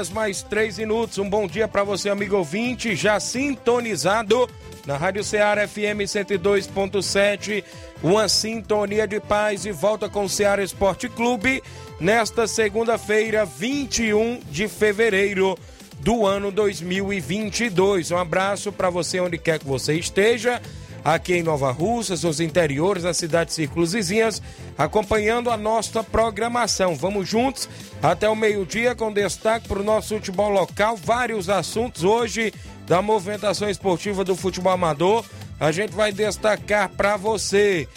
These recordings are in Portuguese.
Horas mais 3 minutos. Um bom dia para você, amigo ouvinte, já sintonizado na Rádio Ceará FM 102.7. Uma sintonia de paz e volta com o Ceará Esporte Clube nesta segunda-feira, 21 de fevereiro do ano 2022. Um abraço para você onde quer que você esteja aqui em Nova Russas, os interiores das cidades círculos vizinhas, acompanhando a nossa programação. Vamos juntos até o meio-dia com destaque para o nosso futebol local, vários assuntos hoje da movimentação esportiva do futebol amador. A gente vai destacar para você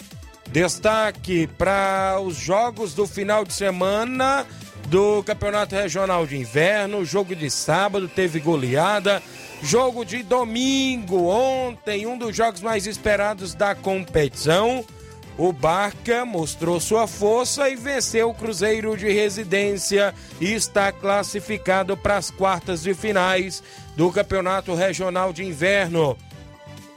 destaque para os jogos do final de semana do Campeonato Regional de Inverno, jogo de sábado teve goleada. Jogo de domingo, ontem, um dos jogos mais esperados da competição. O Barca mostrou sua força e venceu o Cruzeiro de Residência e está classificado para as quartas de finais do Campeonato Regional de Inverno.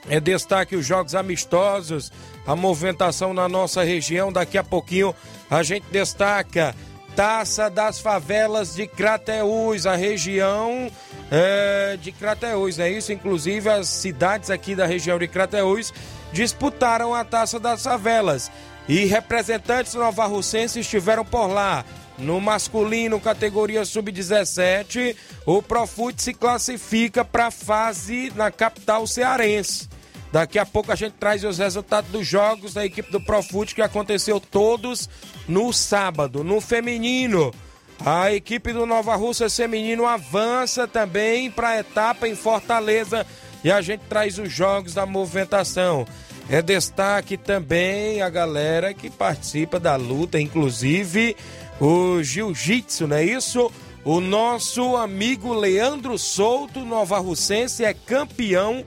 É destaque os jogos amistosos, a movimentação na nossa região. Daqui a pouquinho a gente destaca Taça das Favelas de Crateús, a região é, de Crateús, é isso? Inclusive as cidades aqui da região de Crateús disputaram a Taça das Favelas e representantes novarrucenses estiveram por lá. No masculino, categoria sub-17, o Profute se classifica para a fase na capital cearense. Daqui a pouco a gente traz os resultados dos jogos da equipe do Profute que aconteceu todos no sábado. No feminino, a equipe do Nova Russa Feminino avança também para a etapa em Fortaleza e a gente traz os jogos da movimentação. É destaque também a galera que participa da luta, inclusive o jiu-jitsu, não é isso? O nosso amigo Leandro Souto, Nova Russense, é campeão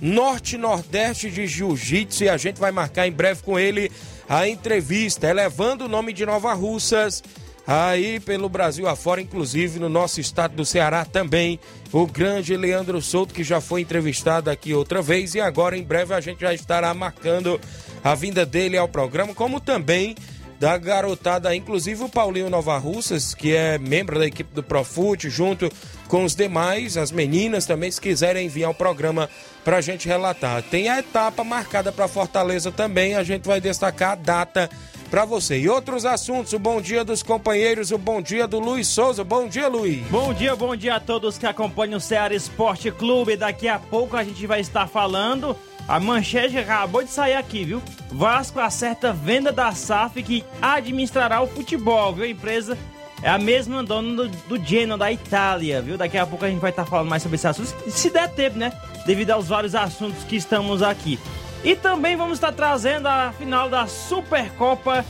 norte-nordeste de jiu-jitsu e a gente vai marcar em breve com ele a entrevista, elevando o nome de Nova Russas aí pelo Brasil afora, inclusive no nosso estado do Ceará também, o grande Leandro Souto, que já foi entrevistado aqui outra vez e agora em breve a gente já estará marcando a vinda dele ao programa, como também da garotada, inclusive o Paulinho Nova Russas, que é membro da equipe do Profute, junto com os demais, as meninas também, se quiserem enviar o programa para a gente relatar. Tem a etapa marcada para Fortaleza também, a gente vai destacar a data para você. E outros assuntos, o bom dia dos companheiros, o bom dia do Luiz Souza. Bom dia, Luiz. Bom dia, bom dia a todos que acompanham o Ceará Esporte Clube. Daqui a pouco a gente vai estar falando a manchete acabou de sair aqui, viu? Vasco acerta venda da SAF que administrará o futebol, viu? A empresa é a mesma dona do, do Genoa da Itália, viu? Daqui a pouco a gente vai estar falando mais sobre esse assunto, se der tempo, né? Devido aos vários assuntos que estamos aqui. E também vamos estar trazendo a final da Supercopa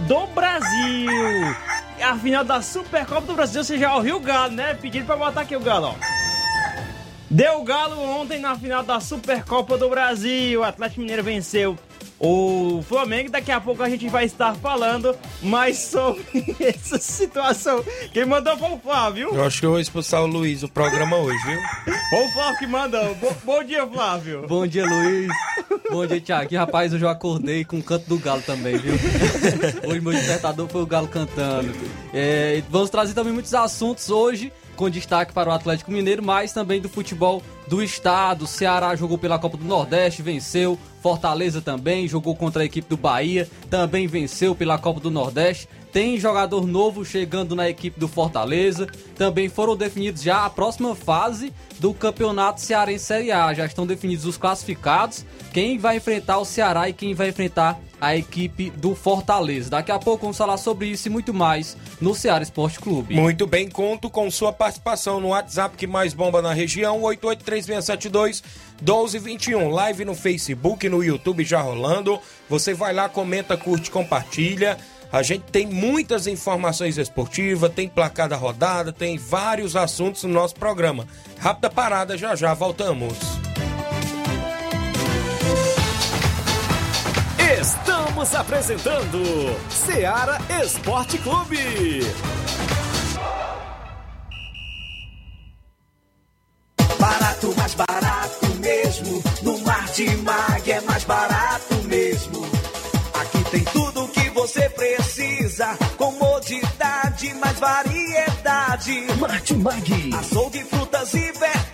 do Brasil. A final da Supercopa do Brasil, você já ouviu o Galo, né? Pedindo pra botar aqui o Galo, ó. Deu galo ontem na final da Supercopa do Brasil. O Atlético Mineiro venceu o Flamengo. Daqui a pouco a gente vai estar falando mais sobre essa situação. Quem mandou foi o Flávio. Eu acho que eu vou expulsar o Luiz do programa hoje, viu? Foi o Flávio que mandou. Bo bom dia, Flávio. Bom dia, Luiz. Bom dia, Thiago. Rapaz, hoje eu acordei com o canto do galo também, viu? Hoje meu despertador foi o galo cantando. É, vamos trazer também muitos assuntos hoje com destaque para o Atlético Mineiro, mas também do futebol do estado. Ceará jogou pela Copa do Nordeste, venceu. Fortaleza também jogou contra a equipe do Bahia, também venceu pela Copa do Nordeste. tem jogador novo chegando na equipe do Fortaleza. Também foram definidos já a próxima fase do Campeonato Cearense Série A. Já estão definidos os classificados, quem vai enfrentar o Ceará e quem vai enfrentar a equipe do Fortaleza. Daqui a pouco vamos falar sobre isso e muito mais no Ceará Esporte Clube. Muito bem, conto com sua participação no WhatsApp que mais bomba na região, 883672 1221. Live no Facebook, no YouTube já rolando. Você vai lá, comenta, curte, compartilha. A gente tem muitas informações esportivas, tem placar da rodada, tem vários assuntos no nosso programa. Rápida parada, já já voltamos. Que você precisa. Comodidade, mais variedade. Martimag. Açougue, frutas e verduras.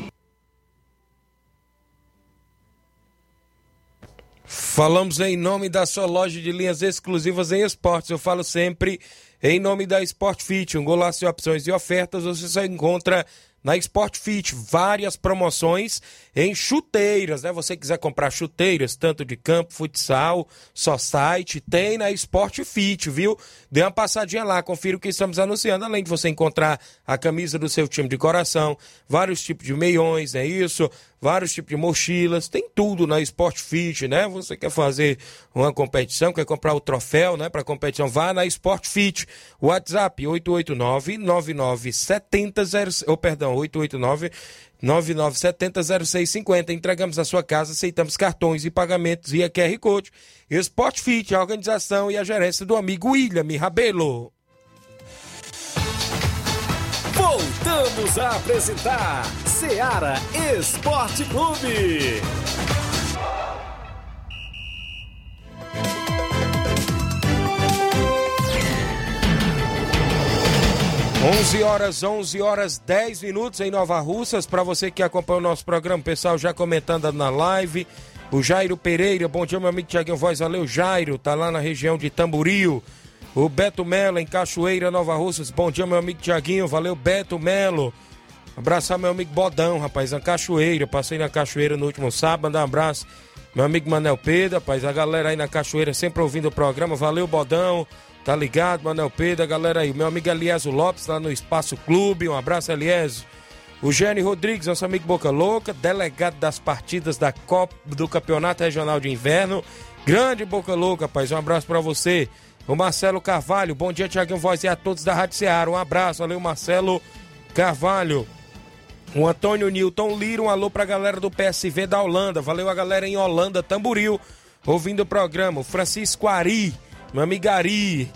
Falamos em nome da sua loja de linhas exclusivas em esportes. Eu falo sempre em nome da Sport Fit, um golaço de opções e ofertas. Você só encontra na Sport Fit várias promoções em chuteiras, né? Você quiser comprar chuteiras, tanto de campo, futsal, só site, tem na Sport Fit, viu? Dê uma passadinha lá, confira o que estamos anunciando, além de você encontrar a camisa do seu time de coração, vários tipos de meiões, é isso? Vários tipos de mochilas, tem tudo na Sport Fit, né? Você quer fazer uma competição, quer comprar o troféu, né, para competição, vá na Sport Fit. WhatsApp 889 9970 oh, perdão, 889 99700650. Entregamos a sua casa, aceitamos cartões e pagamentos via QR Code. Sport Fit, a organização e a gerência do amigo William Rabelo. Voltamos a apresentar Seara Esporte Clube. 11 horas, 11 horas, 10 minutos em Nova Russas. Para você que acompanha o nosso programa, pessoal já comentando na live. O Jairo Pereira, bom dia, meu amigo Tiaguinho Voz. Valeu, Jairo, tá lá na região de Tamboril. O Beto Melo, em Cachoeira, Nova Russas. Bom dia, meu amigo Tiaguinho. Valeu, Beto Melo. Abraçar meu amigo Bodão, rapaz, na Cachoeira. Passei na Cachoeira no último sábado. Um abraço, meu amigo Manel Pedro, rapaz. A galera aí na Cachoeira sempre ouvindo o programa. Valeu, Bodão. Tá ligado, Manel Pedro, a galera aí. Meu amigo Eliésio Lopes, lá no Espaço Clube. Um abraço, Eliésio. O Gênio Rodrigues, nosso amigo Boca Louca, delegado das partidas da Copa do Campeonato Regional de Inverno. Grande Boca Louca, rapaz. Um abraço para você. O Marcelo Carvalho, bom dia, Tiaguinho Voz e a todos da Rádio Ceará. Um abraço, valeu, Marcelo Carvalho. O Antônio Newton Lira, um alô pra galera do PSV da Holanda. Valeu a galera em Holanda, Tamburil, ouvindo o programa. O Francisco Ari, meu amigo Ari.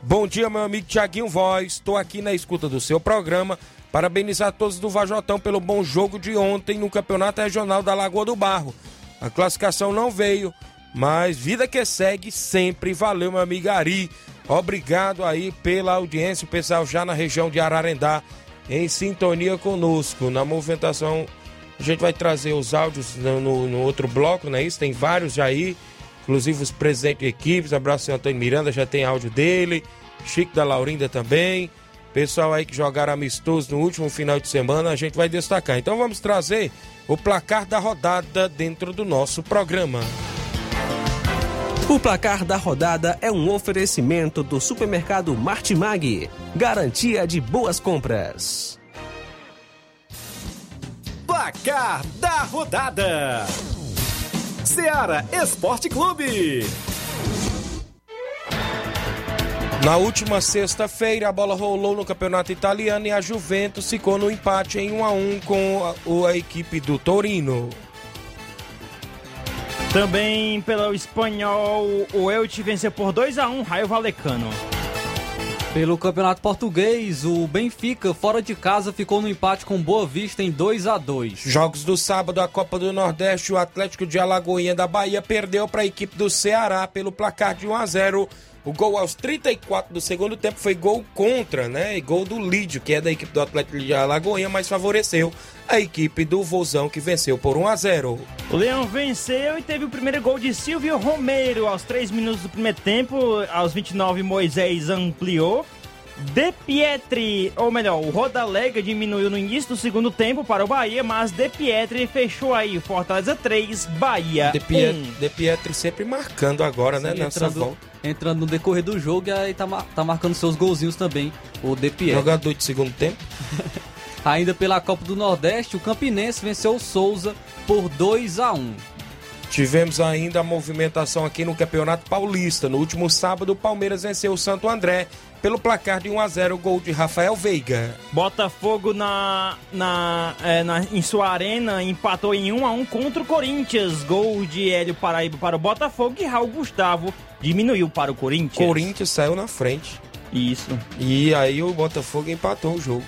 Bom dia, meu amigo Tiaguinho Voz. Estou aqui na escuta do seu programa. Parabenizar todos do Vajotão pelo bom jogo de ontem no Campeonato Regional da Lagoa do Barro. A classificação não veio, mas vida que segue sempre. Valeu, meu amigo Ari. Obrigado aí pela audiência, o pessoal já na região de Ararendá em sintonia conosco. Na movimentação, a gente vai trazer os áudios no, no, outro bloco, não é isso? Tem vários já aí, inclusive os presidentes de equipes. Abraço Antônio Miranda, já tem áudio dele. Chico da Laurinda também. Pessoal aí que jogaram amistoso no último final de semana, a gente vai destacar. Então vamos trazer o placar da rodada dentro do nosso programa. O placar da rodada é um oferecimento do supermercado Martimag. Garantia de boas compras. Placar da rodada: Seara Esporte Clube. Na última sexta-feira, a bola rolou no campeonato italiano e a Juventus ficou no empate em 1 a 1 com a, a equipe do Torino. Também pelo espanhol, o Elche venceu por 2 a 1 Raio Valecano. Pelo Campeonato Português, o Benfica, fora de casa, ficou no empate com Boa Vista em 2 a 2 Jogos do sábado, a Copa do Nordeste, o Atlético de Alagoinha da Bahia perdeu para a equipe do Ceará pelo placar de 1 a 0. O gol aos 34 do segundo tempo foi gol contra, né? E gol do Lídio, que é da equipe do Atlético de Alagoinha, mas favoreceu a equipe do Vozão, que venceu por 1 a 0. O Leão venceu e teve o primeiro gol de Silvio Romero aos 3 minutos do primeiro tempo. Aos 29, Moisés ampliou. De Pietri, ou melhor, o Rodalega diminuiu no início do segundo tempo para o Bahia, mas De Pietri fechou aí. Fortaleza 3, Bahia De, Piet, 1. De Pietri sempre marcando agora, né? Sim, Nessa entrando, volta. entrando no decorrer do jogo e aí tá, tá marcando seus golzinhos também, o De Pietri. Jogador de segundo tempo. Ainda pela Copa do Nordeste, o Campinense venceu o Souza por 2 a 1 Tivemos ainda a movimentação aqui no Campeonato Paulista. No último sábado, o Palmeiras venceu o Santo André pelo placar de 1 a 0, gol de Rafael Veiga. Botafogo na, na, é, na- em sua arena empatou em 1 a 1 contra o Corinthians. Gol de Hélio Paraíba para o Botafogo e Raul Gustavo diminuiu para o Corinthians. Corinthians saiu na frente. Isso. E aí o Botafogo empatou o jogo.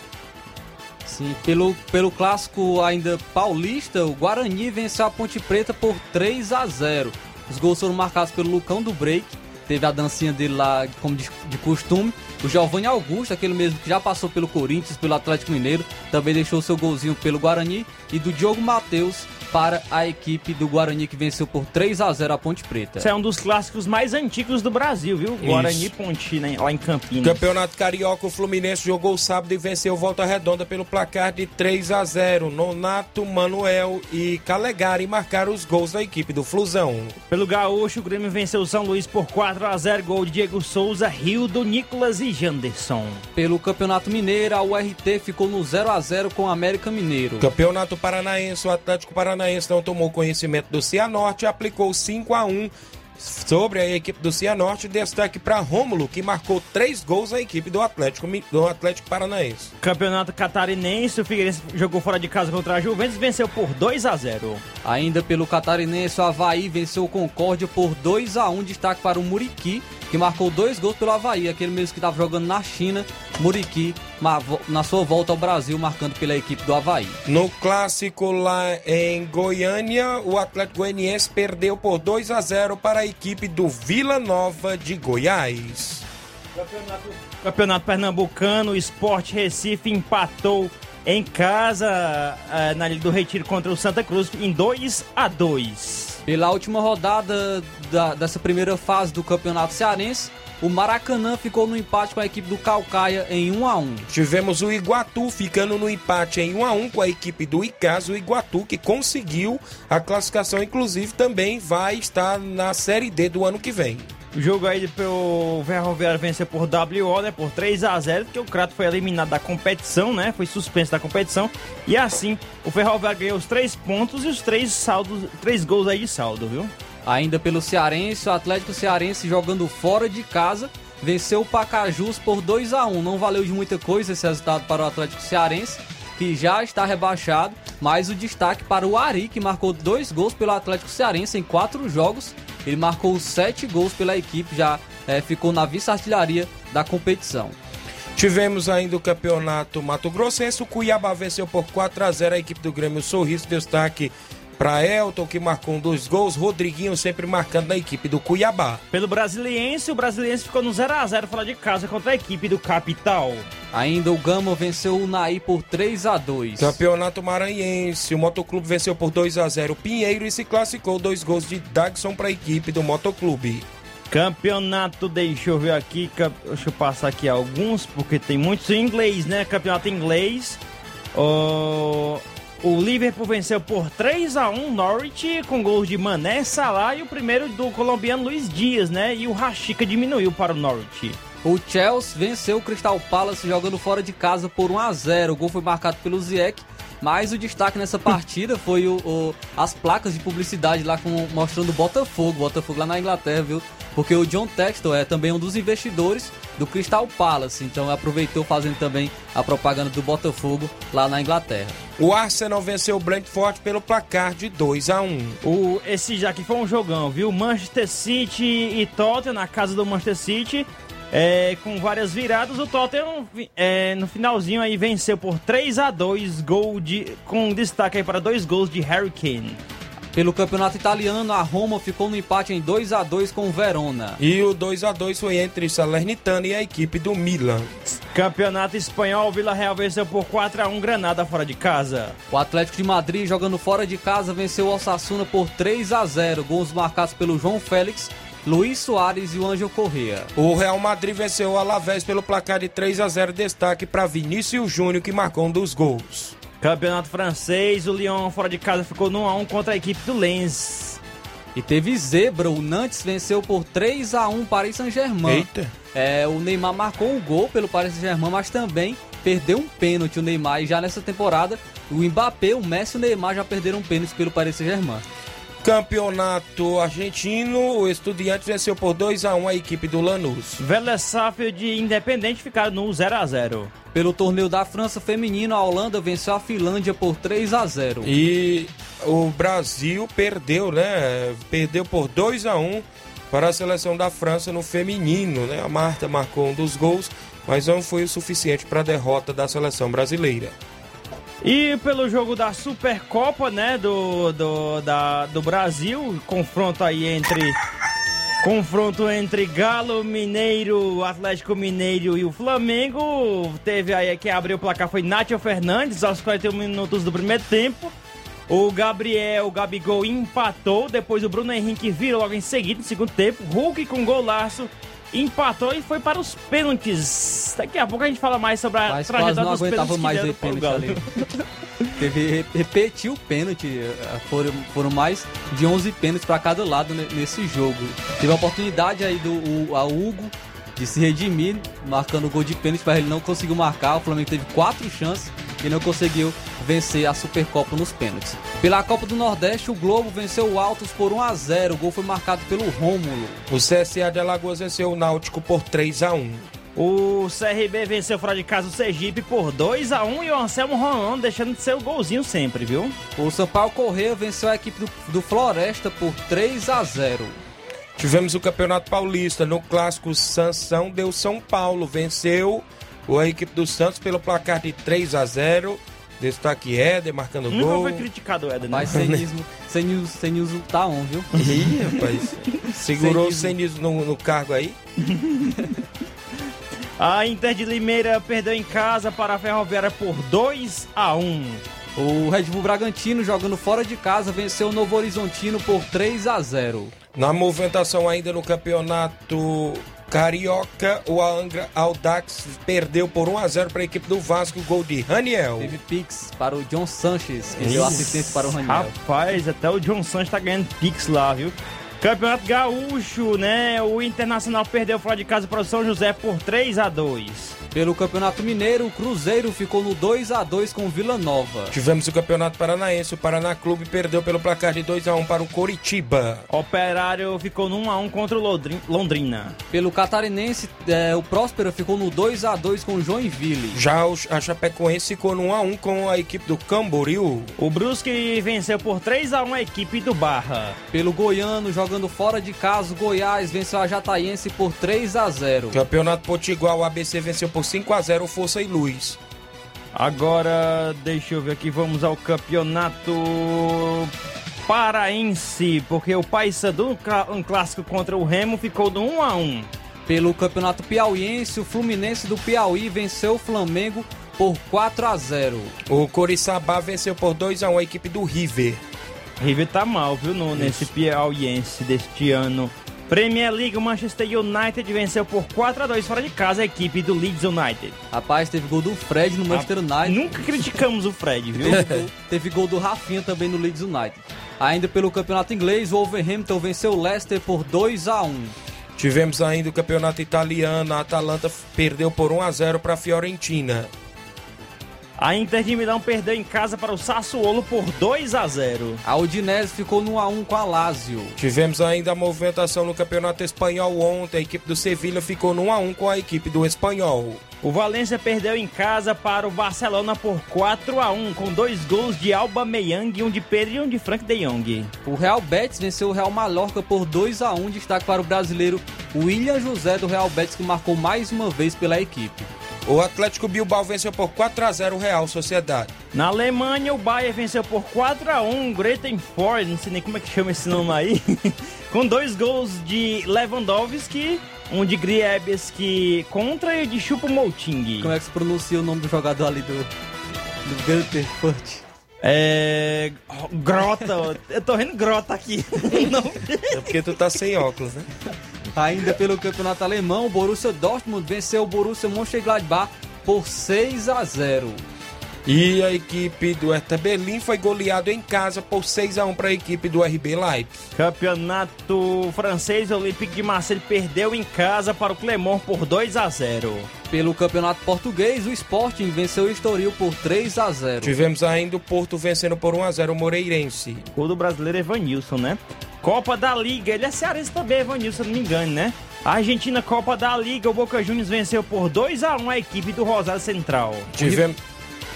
Sim, pelo, pelo clássico ainda paulista, o Guarani venceu a Ponte Preta por 3 a 0 Os gols foram marcados pelo Lucão do Break, teve a dancinha dele lá como de, de costume. O Giovanni Augusto, aquele mesmo que já passou pelo Corinthians, pelo Atlético Mineiro, também deixou seu golzinho pelo Guarani. E do Diogo Matheus para a equipe do Guarani que venceu por 3 a 0 a Ponte Preta. Esse é um dos clássicos mais antigos do Brasil, viu? Guarani e Ponte, né, lá em Campinas. Campeonato Carioca, o Fluminense jogou sábado e venceu Volta Redonda pelo placar de 3 a 0. Nonato, Manuel e Calegari marcaram os gols da equipe do Flusão. Pelo Gaúcho, o Grêmio venceu o São Luís por 4 a 0 Gol de Diego Souza, Rildo, Nicolas e Janderson. Pelo Campeonato Mineiro, a URT ficou no 0 a 0 com o América Mineiro. Campeonato Paranaense, o Atlético Paranaense não tomou conhecimento do Cianorte e aplicou 5 a 1 sobre a equipe do Cianorte. Destaque para Rômulo, que marcou três gols na equipe do Atlético, do Atlético Paranaense. Campeonato Catarinense, o Figueirense jogou fora de casa contra a Juventus e venceu por 2 a 0 Ainda pelo Catarinense, o Havaí venceu o Concórdia por 2 a 1 Destaque para o Muriqui, que marcou dois gols pelo Havaí, aquele mesmo que estava jogando na China. Muriqui, na sua volta ao Brasil, marcando pela equipe do Havaí. No clássico lá em Goiânia, o Atlético Goianiense perdeu por 2 a 0 para a equipe do Vila Nova de Goiás. Campeonato Pernambucano, o Sport Recife empatou em casa eh, na Ilha do Retiro contra o Santa Cruz em 2 a 2 Pela última rodada da- dessa primeira fase do Campeonato Cearense, o Maracanã ficou no empate com a equipe do Calcaia em 1 a 1 Tivemos o Iguatu ficando no empate em 1 a 1 com a equipe do Icasa, o Iguatu que conseguiu a classificação, inclusive também vai estar na Série D do ano que vem. O jogo aí pelo Ferroviário venceu por WO, né? Por 3 a 0 porque o Crato foi eliminado da competição, né? Foi suspenso da competição. E assim, o Ferroviário ganhou os três pontos e os três saldos, três gols aí de saldo, viu? Ainda pelo Cearense, o Atlético Cearense jogando fora de casa venceu o Pacajus por 2 a 1 Não valeu de muita coisa esse resultado para o Atlético Cearense, que já está rebaixado, mas o destaque para o Ari, que marcou dois gols pelo Atlético Cearense em quatro jogos. Ele marcou sete gols pela equipe, já eh, ficou na vice-artilharia da competição. Tivemos ainda o campeonato Mato Grossense, o Cuiabá venceu por 4 a 0 a equipe do Grêmio Sorriso, destaque para Elton, que marcou um dos gols, Rodriguinho sempre marcando na equipe do Cuiabá. Pelo Brasiliense, o Brasiliense ficou no 0 a 0 fora de casa contra a equipe do Capital. Ainda o Gama venceu o Naí por 3 a 2 Campeonato Maranhense, o Motoclube venceu por 2 a 0 o Pinheiro e se classificou dois gols de Dagson para a equipe do Motoclube. Campeonato, deixa eu ver aqui, deixa eu passar aqui alguns, porque tem muitos em inglês, né? Campeonato inglês. O, o Liverpool venceu por 3 a 1 Norwich com gols de Mané, Salah e o primeiro do colombiano Luiz Dias, né? E o Rashica diminuiu para o Norwich. O Chelsea venceu o Crystal Palace jogando fora de casa por 1 a 0. O gol foi marcado pelo Ziyech, mas o destaque nessa partida foi o, o- as placas de publicidade lá com, mostrando o Botafogo, Botafogo lá na Inglaterra, viu? Porque o John Textor é também um dos investidores do Crystal Palace, então aproveitou fazendo também a propaganda do Botafogo lá na Inglaterra. O Arsenal venceu o Brentford pelo placar de 2 a 1 O, esse já que foi um jogão, viu? Manchester City e Tottenham na casa do Manchester City. É, com várias viradas, o Tottenham é, no finalzinho aí venceu por 3 a 2 gol de, com destaque aí para dois gols de Harry Kane. Pelo campeonato italiano, a Roma ficou no empate em 2 a 2 com o Verona. E o 2 a 2 foi entre Salernitana e a equipe do Milan. Campeonato espanhol, Vila Real venceu por 4 a 1 Granada fora de casa. O Atlético de Madrid, jogando fora de casa, venceu o Osasuna por 3 a 0. Gols marcados pelo João Félix, Luiz Soares e o Ângelo Correa. O Real Madrid venceu o Alavés pelo placar de 3 a 0, destaque para Vinícius Júnior que marcou um dos gols. Campeonato francês, o Lyon fora de casa ficou no 1 a 1 contra a equipe do Lens. E teve zebra, o Nantes venceu por 3 a 1 Paris Saint-Germain. Eita. É, o Neymar marcou um gol pelo Paris Saint-Germain, mas também perdeu um pênalti o Neymar e já nessa temporada o Mbappé, o Messi e o Neymar já perderam pênaltis pelo Paris Saint-Germain. Campeonato argentino, o Estudiantes venceu por 2 a 1 a equipe do Lanús. Vélez e Independente ficaram no 0 a 0. Pelo torneio da França feminino, a Holanda venceu a Finlândia por 3 a 0. E o Brasil perdeu, né? Perdeu por 2 a 1 para a seleção da França no feminino, né? A Marta marcou um dos gols, mas não foi o suficiente para a derrota da seleção brasileira. E pelo jogo da Supercopa, né, do, do, da, do Brasil, confronto aí entre confronto entre Galo Mineiro, Atlético Mineiro e o Flamengo, teve aí quem abriu o placar foi Nátio Fernandes aos 41 minutos do primeiro tempo. O Gabriel, o Gabigol empatou, depois o Bruno Henrique virou logo em seguida no segundo tempo. Hulk com golaço empatou e foi para os pênaltis. Daqui a pouco a gente fala mais sobre a Mas trajetória não dos pênaltis mais o pênalti ali. Teve, repetiu o pênalti, eh, foram, foram mais de 11 pênaltis para cada lado ne- nesse jogo. Teve a oportunidade aí do o, a Hugo de se redimir, marcando o gol de pênalti, mas ele não conseguiu marcar. O Flamengo teve quatro chances e não conseguiu vencer a Supercopa nos pênaltis. Pela Copa do Nordeste, o Globo venceu o Altos por 1 a 0. O gol foi marcado pelo Rômulo. O CSA de Alagoas venceu o Náutico por 3 a 1. O CRB venceu fora de casa o Sergipe por 2 a 1 e o Anselmo Rolando deixando de ser o golzinho sempre, viu? O Sampaio Correia venceu a equipe do, do Floresta por 3 a 0. Tivemos o Campeonato Paulista. No clássico, Sansão deu São Paulo. Venceu a equipe do Santos pelo placar de 3 a 0. Destaque Éder marcando Nunca gol. foi criticado o Éder, né? Mas cenismo, cenismo, cenismo tá on, viu? Ih, rapaz. Segurou o Cenismo. Cenismo no, no cargo aí. A Inter de Limeira perdeu em casa para a Ferroviária por 2 a 1 O Red Bull Bragantino, jogando fora de casa, venceu o Novo Horizontino por 3 a 0. Na movimentação ainda no campeonato carioca, o Angra Audax perdeu por 1 a 0 para a equipe do Vasco, gol de Raniel. Teve Pix para o John Sanches, que deu assistência para o Raniel. Rapaz, até o John Santos tá ganhando pix lá, viu? Campeonato Gaúcho, né? O Internacional perdeu fora de casa para o São José por 3 a 2 Pelo Campeonato Mineiro, o Cruzeiro ficou no 2 a 2 com o Vila Nova. Tivemos o Campeonato Paranaense, o Paraná Clube perdeu pelo placar de 2 a 1 para o Coritiba. Operário ficou no 1 a 1 contra o Londrina. Pelo Catarinense, é, o Próspero ficou no 2 a 2 com o Joinville. Já o- a Chapecoense ficou no 1 a 1 com a equipe do Camboriú. O Brusque venceu por 3 a 1 a equipe do Barra. Pelo Goiano, jogando fora de casa, o Goiás venceu a Jataiense por 3 a 0. Campeonato Potiguar, o ABC venceu por 5 a 0 o Força e Luz. Agora, deixa eu ver aqui, vamos ao campeonato paraense, porque o Paysandu, um clássico contra o Remo, ficou no 1 a 1 Pelo Campeonato Piauiense, o Fluminense do Piauí venceu o Flamengo por 4 a 0. O Coriçaba venceu por 2 a 1 a equipe do River. River tá mal, viu, no, nesse piauiense deste ano. Premier League, o Manchester United venceu por 4 a 2 fora de casa a equipe do Leeds United. Rapaz, teve gol do Fred no Manchester United. Nunca criticamos o Fred, viu? Teve gol, teve gol do Rafinha também no Leeds United. Ainda pelo Campeonato Inglês, o Wolverhampton venceu o Leicester por 2 a 1. Tivemos ainda o Campeonato Italiano, a Atalanta perdeu por 1 a 0 para a Fiorentina. A Inter de Milão perdeu em casa para o Sassuolo por 2 a 0. A Udinese ficou no 1 a 1 com a Lazio. Tivemos ainda a movimentação no Campeonato Espanhol ontem, a equipe do Sevilha ficou no 1 a 1 com a equipe do Espanhol. O Valência perdeu em casa para o Barcelona por 4 a 1 com dois gols de Alba Meyang, um de Pedro e um de Frank de Jong. O Real Betis venceu o Real Mallorca por 2 a 1 destaque para o brasileiro William José do Real Betis, que marcou mais uma vez pela equipe. O Atlético Bilbao venceu por 4 a 0 o Real Sociedade. Na Alemanha, o Bayern venceu por 4 a 1 Greater Ford, não sei nem como é que chama esse nome aí, com dois gols de Lewandowski um de Griebski contra e de Chupo Mouting. Como é que se pronuncia o nome do jogador ali do, do Gunterfurt? É. Grota, eu tô vendo grota aqui. Não. É porque tu tá sem óculos, né? Ainda pelo campeonato alemão, o Borussia Dortmund venceu o Borussia Mönchengladbach por 6 a 0. E a equipe do Hertha Berlim foi goleado em casa por 6 a 1 para a equipe do RB Leipzig. Campeonato francês, o Olympique de Marseille perdeu em casa para o Clermont por 2 a 0. Pelo campeonato português, o Sporting venceu o Estoril por 3 a 0. Tivemos ainda o Porto vencendo por 1 a 0 o Moreirense. O do brasileiro é Evanilson, né? Copa da Liga, ele é cearense também, Evanilson, se não me engano, né? A Argentina Copa da Liga, o Boca Juniors venceu por 2 a 1 a equipe do Rosário Central. Tivemos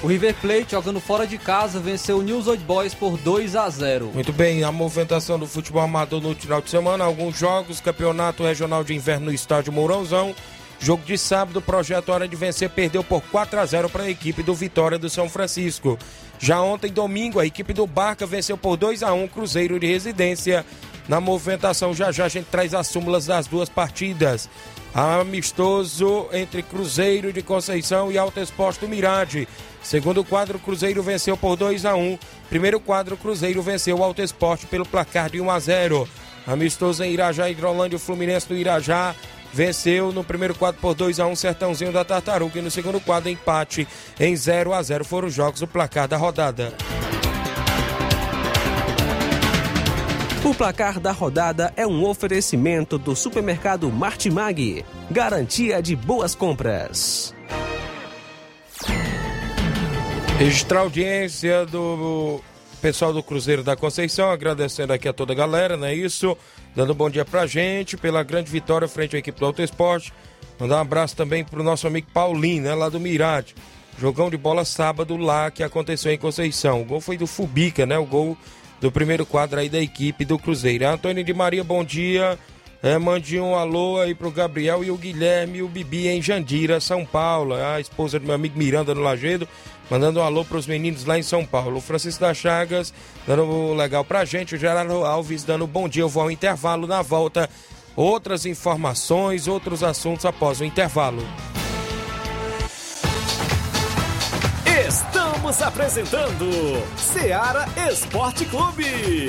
o River Plate, jogando fora de casa, venceu o News Old Boys por 2 a 0. Muito bem, a movimentação do futebol amador no final de semana, alguns jogos, Campeonato Regional de Inverno no estádio Mourãozão. Jogo de sábado, projeto Hora de Vencer perdeu por 4 a 0 para a equipe do Vitória do São Francisco. Já ontem, domingo, a equipe do Barca venceu por 2 a 1 Cruzeiro de Residência. Na movimentação, já já a gente traz as súmulas das duas partidas. Amistoso entre Cruzeiro de Conceição e Alto Exposto Mirade. Segundo quadro, Cruzeiro venceu por 2 a 1. Primeiro quadro, Cruzeiro venceu o Alto Esporte pelo placar de 1 a 0. Amistoso em Irajá, Hidrolândia, o Fluminense do Irajá venceu no primeiro quadro por 2 a 1 Sertãozinho da Tartaruga e no segundo quadro empate em 0 a 0 foram os jogos do placar da rodada. O placar da rodada é um oferecimento do supermercado Martimag, garantia de boas compras. Registrar audiência do pessoal do Cruzeiro da Conceição, agradecendo aqui a toda a galera, não é isso? Dando um bom dia pra gente, pela grande vitória frente à equipe do Auto Esporte. Mandar um abraço também pro nosso amigo Paulinho, né, lá do Mirade. Jogão de bola sábado lá que aconteceu em Conceição. O gol foi do Fubica, né? O gol do primeiro quadro aí da equipe do Cruzeiro. Antônio de Maria, bom dia. É, mande um alô aí pro Gabriel e o Guilherme e o Bibi em Jandira, São Paulo. A esposa do meu amigo Miranda no Lagedo mandando um alô para os meninos lá em São Paulo. O Francisco das Chagas dando um legal pra gente. O Gerardo Alves dando um bom dia. Eu vou ao intervalo na volta. Outras informações, outros assuntos após o intervalo. Estamos apresentando Seara Esporte Clube.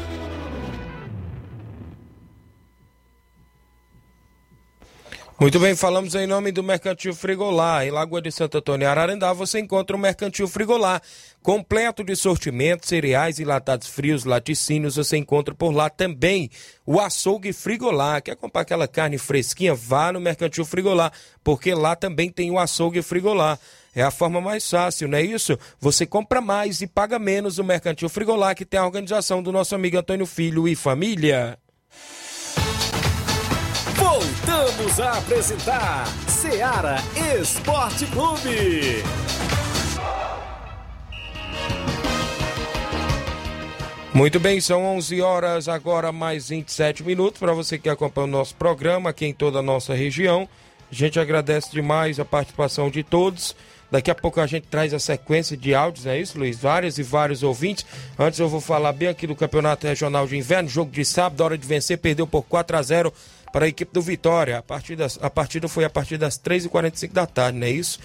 Muito bem, falamos em nome do Mercantil Frigolar. Em Lagoa de Santo Antônio Ararendá você encontra o Mercantil Frigolar, completo de sortimentos, cereais e latados frios, laticínios. Você encontra por lá também o açougue Frigolar. Quer comprar aquela carne fresquinha? Vá no Mercantil Frigolar, porque lá também tem o açougue Frigolar. É a forma mais fácil, não é isso? Você compra mais e paga menos no Mercantil Frigolar, que tem a organização do nosso amigo Antônio Filho e família. Voltamos a apresentar Seara Esporte Clube. Muito bem, são 11 horas agora mais 27 minutos para você que acompanha o nosso programa aqui em toda a nossa região. A gente agradece demais a participação de todos. Daqui a pouco a gente traz a sequência de áudios, é isso, Luiz? Vários e vários ouvintes. Antes eu vou falar bem aqui do Campeonato Regional de Inverno, jogo de sábado, hora de vencer, perdeu por 4 a 0 para a equipe do Vitória. A partida, a partida foi a partir das 3h45 da tarde, não é isso?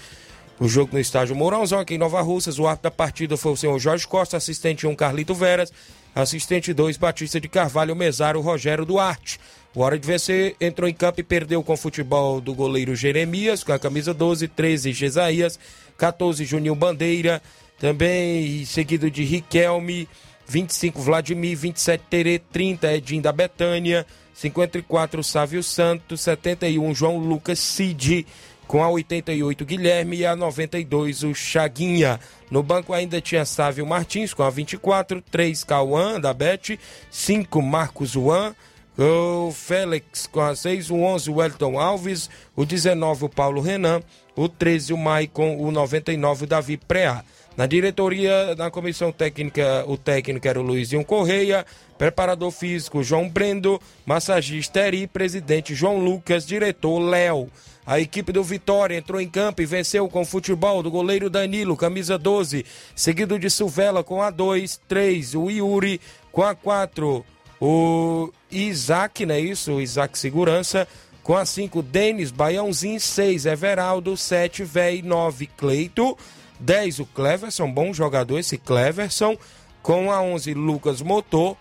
O jogo no estádio Mourãozão, aqui em Nova Russas. O árbitro da partida foi o senhor Jorge Costa, assistente 1 Carlito Veras. Assistente 2, Batista de Carvalho, mesário Rogério Duarte. O Hora de Vencer entrou em campo e perdeu com o futebol do goleiro Jeremias, com a camisa 12, 13, Gesaías, 14, Juninho Bandeira, também seguido de Riquelme, 25, Vladimir, 27, Tere, 30, Edinho da Betânia, 54, Sávio Santos, 71, João Lucas Cid, com a 88, Guilherme e a 92, o Chaguinha. No banco ainda tinha Sávio Martins com a 24, 3, Cauã da Bet, 5, Marcos Juan, o Félix com a 6, o 11, o Wellington Alves, o 19, o Paulo Renan, o 13, o Maicon, o 99, o Davi Preá. Na diretoria, na comissão técnica, o técnico era o Luizinho Correia, preparador físico João Brendo, massagista Eri, presidente João Lucas, diretor Léo. A equipe do Vitória entrou em campo e venceu com o futebol do goleiro Danilo, camisa 12, seguido de Silvela com a 2, 3, o Yuri com a 4, o Isaac, não é isso? O Isaac Segurança. Com a 5, Denis Baiãozinho. 6, Everaldo. 7, Véi. 9, Cleito. 10, o Cleverson. Bom jogador esse Cleverson. Com a 11, Lucas Motor.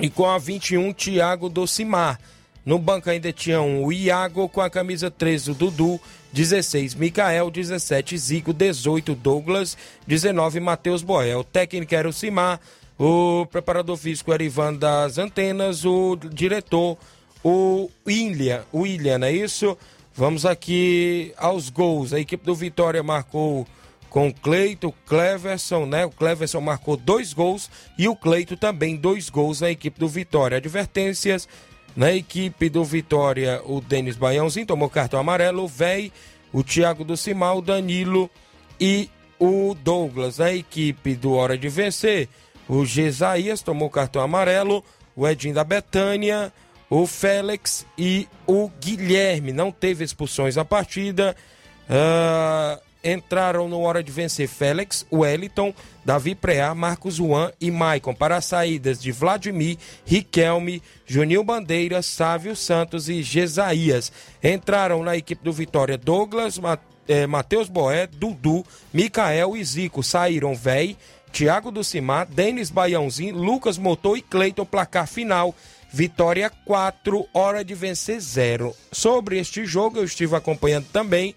E com a 21, Thiago Docimar. No banco ainda tinha um, o Iago com a camisa 13, o Dudu. 16, Micael. 17, Zico. 18, Douglas. 19, Matheus Boel. Técnico era o Simar. O preparador físico era Ivan das Antenas, o diretor, o William, o William, não é isso? Vamos aqui aos gols. A equipe do Vitória marcou com Cleito, Cleverson, né? O Cleverson marcou dois gols e o Cleito também dois gols na equipe do Vitória. Advertências na equipe do Vitória, o Denis Baiãozinho tomou cartão amarelo, o Véi, o Thiago do Cimal, o Danilo e o Douglas. Na equipe do Hora de Vencer, o Gesaías tomou cartão amarelo, o Edinho da Betânia, o Félix e o Guilherme. Não teve expulsões na partida. Uh, entraram no hora de vencer Félix, Wellington, Davi Preá, Marcos Juan e Maicon para as saídas de Vladimir, Riquelme, Junil Bandeira, Sávio Santos e Gesaías. Entraram na equipe do Vitória Douglas, eh, Matheus Boé, Dudu, Micael e Zico. Saíram Véi, Thiago do Cimar, Denis Baiãozinho, Lucas Motor e Cleiton, placar final. Vitória 4, hora de vencer 0. Sobre este jogo, eu estive acompanhando também.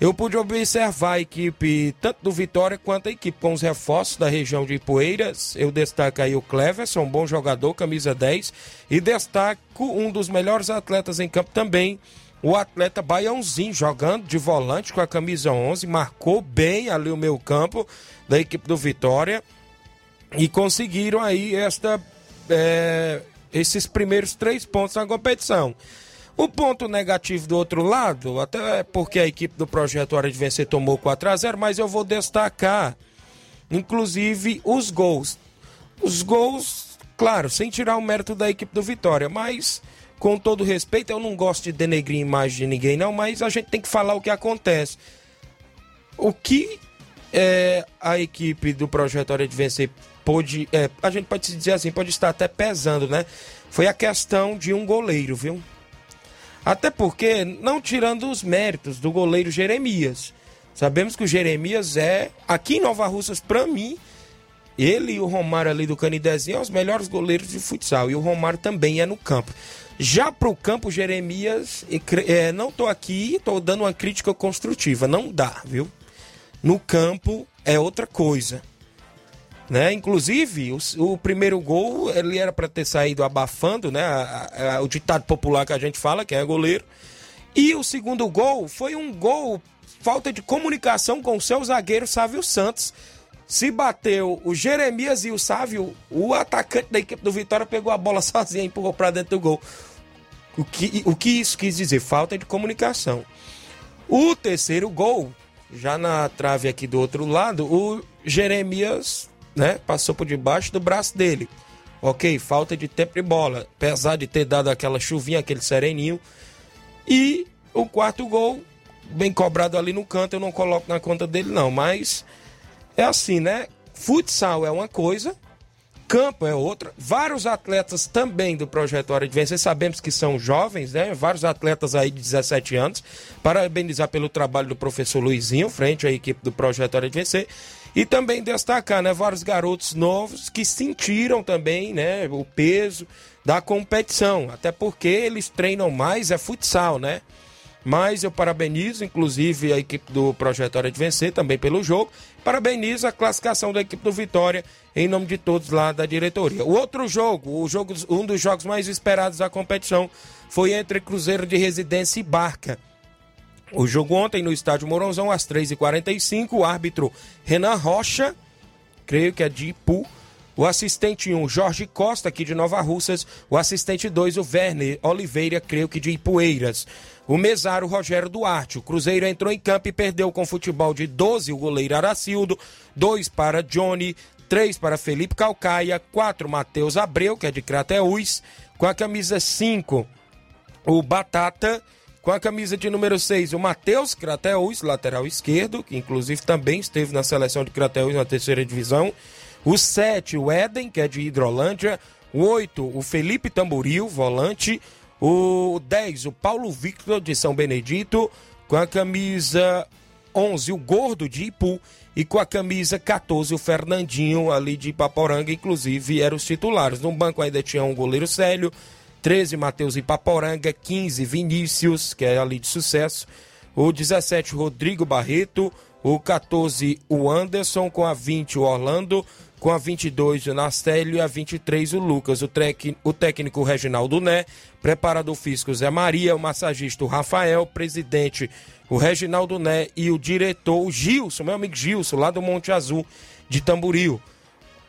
Eu pude observar a equipe, tanto do Vitória quanto a equipe com os reforços da região de Ipueiras. Eu destaco aí o Cleverson, um bom jogador, camisa 10. E destaco um dos melhores atletas em campo também, o atleta Baiãozinho, jogando de volante com a camisa 11. Marcou bem ali o meu campo da equipe do Vitória. E conseguiram aí esta, é, esses primeiros três pontos na competição. O ponto negativo do outro lado, até porque a equipe do Projeto Hora de Vencer tomou 4 a 0 mas eu vou destacar, inclusive, os gols. Os gols, claro, sem tirar o mérito da equipe do Vitória, mas com todo respeito, eu não gosto de denegrir a imagem de ninguém, não, mas a gente tem que falar o que acontece. O que é, a equipe do Projeto Hora de Vencer pôde, é, a gente pode dizer assim, pode estar até pesando, né? Foi a questão de um goleiro, viu? Até porque, não tirando os méritos do goleiro Jeremias. Sabemos que o Jeremias é, aqui em Nova Russas, para mim, ele e o Romário ali do Canidezinho são os melhores goleiros de futsal. E o Romário também é no campo. Já para o campo, Jeremias, é, não tô aqui, tô dando uma crítica construtiva. Não dá, viu? No campo é outra coisa. Né? Inclusive, o, o primeiro gol ele era para ter saído abafando, né? A, a, o ditado popular que a gente fala, que é goleiro. E o segundo gol foi um gol falta de comunicação com o seu zagueiro Sávio Santos. Se bateu o Jeremias e o Sávio, o atacante da equipe do Vitória pegou a bola sozinho e empurrou para dentro do gol. O que, o que isso quis dizer? Falta de comunicação. O terceiro gol, já na trave aqui do outro lado, o Jeremias né? Passou por debaixo do braço dele. Ok, falta de tempo de bola. Apesar de ter dado aquela chuvinha, aquele sereninho. E o quarto gol, bem cobrado ali no canto, eu não coloco na conta dele, não. Mas é assim, né? Futsal é uma coisa, campo é outra. Vários atletas também do Projeto Hora de Vencer, sabemos que são jovens, né? Vários atletas aí de 17 anos. Parabenizar pelo trabalho do professor Luizinho, frente à equipe do Projeto Hora de Vencer. E também destacar, né, vários garotos novos que sentiram também, né, o peso da competição, até porque eles treinam mais é futsal, né? Mas eu parabenizo, inclusive, a equipe do Projeto Hora de Vencer, também pelo jogo. Parabenizo a classificação da equipe do Vitória, em nome de todos lá da diretoria. O outro jogo, o jogo um dos jogos mais esperados da competição, foi entre Cruzeiro de Residência e Barca. O jogo ontem no estádio Moronzão, às 3h45, o árbitro Renan Rocha, creio que é de Ipu, o assistente 1, Jorge Costa, aqui de Nova Russas, o assistente 2, o Werner Oliveira, creio que de Ipueiras. O mesário Rogério Duarte. O Cruzeiro entrou em campo e perdeu com futebol de 12 o goleiro Aracildo, 2 para Johnny, 3 para Felipe Calcaia, 4 Matheus Abreu, que é de Crateús, com a camisa 5 o Batata, com a camisa de número 6 o Matheus Crateús, lateral esquerdo, que inclusive também esteve na seleção de Crateús na terceira divisão. O 7 o Éden, que é de Hidrolândia. O 8 o Felipe Tamboril, volante. O 10, o Paulo Victor de São Benedito, com a camisa 11, o Gordo de Ipu, e com a camisa 14, o Fernandinho ali de Ipaporanga, inclusive eram os titulares. No banco ainda tinha um goleiro Célio, 13, Matheus Ipaporanga, 15, Vinícius, que é ali de sucesso, o 17, Rodrigo Barreto, o 14, o Anderson, com a 20, o Orlando, com a 22 o Nastélio e a 23 o Lucas, o, trec, o técnico Reginaldo Né, preparador físico Zé Maria, o massagista o Rafael, presidente o Reginaldo Né e o diretor o Gilson, meu amigo Gilson, lá do Monte Azul de Tamboril.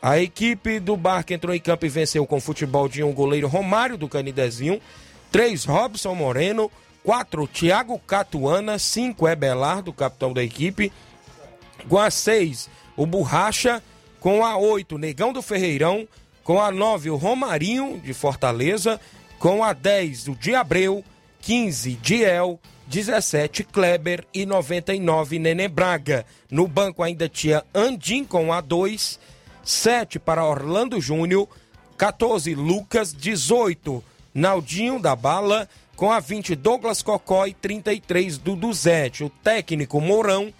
A equipe do Barca entrou em campo e venceu com futebol de um goleiro Romário do Canidezinho, 3 Robson Moreno, 4 Thiago Catuana, 5 Ebelardo, capitão da equipe, com a 6 o Borracha, com a 8, Negão do Ferreirão. Com a 9, o Romarinho, de Fortaleza. Com a 10, o Diabreu. 15, Diel. 17, Kleber. E 99, Nenê Braga. No banco ainda tinha Andim com a 2. 7 para Orlando Júnior. 14, Lucas. 18, Naldinho da Bala. Com a 20, Douglas Cocó. E 33, Duduzete. O técnico Mourão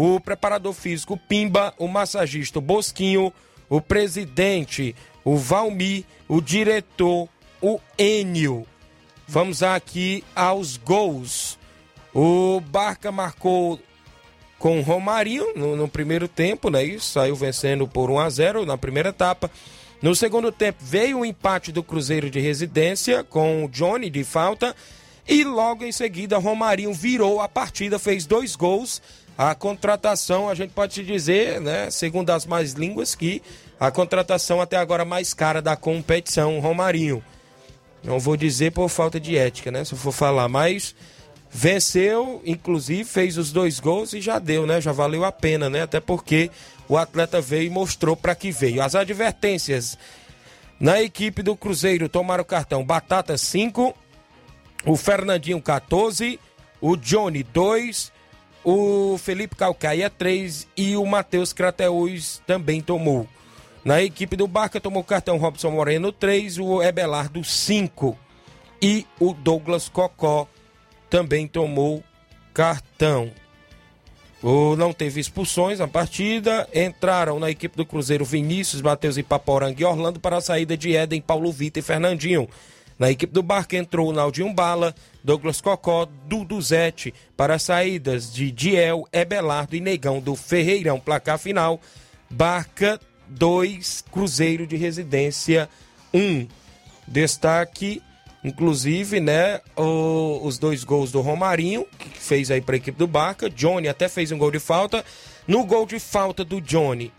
o preparador físico Pimba, o massagista Bosquinho, o presidente, o Valmi, o diretor, o Enio. Vamos aqui aos gols. O Barca marcou com o Romarinho no, no, primeiro tempo, né? Isso, saiu vencendo por 1 a 0 na primeira etapa. No segundo tempo veio o empate do Cruzeiro de Residência com o Johnny de falta. E logo em seguida, Romarinho virou a partida, fez dois gols a contratação, a gente pode dizer, né, segundo as mais línguas, que a contratação até agora mais cara da competição, Romarinho. Não vou dizer por falta de ética, né, se eu for falar, mas venceu, inclusive fez os dois gols e já deu, né, já valeu a pena, né, até porque o atleta veio e mostrou para que veio. As advertências na equipe do Cruzeiro tomaram cartão Batata 5, o Fernandinho 14, o Johnny 2, o Felipe Calcaia 3 e o Matheus Crateus também tomou. Na equipe do Barca tomou cartão Robson Moreno 3, o Ebelardo 5 e o Douglas Cocó também tomou cartão. O, não teve expulsões na partida. Entraram na equipe do Cruzeiro Vinícius, Matheus e Paporanga e Orlando para a saída de Éden, Paulo Vitor e Fernandinho. Na equipe do Barca entrou o Naldinho Bala, Douglas Cocó, Duduzete para as saídas de Diel, Ebelardo e Negão do Ferreirão. Placar final: Barca 2, Cruzeiro de Residência 1. Um. Destaque, inclusive, né, o, os dois gols do Romarinho, que fez aí para a equipe do Barca. Johnny até fez um gol de falta. No gol de falta do Johnny,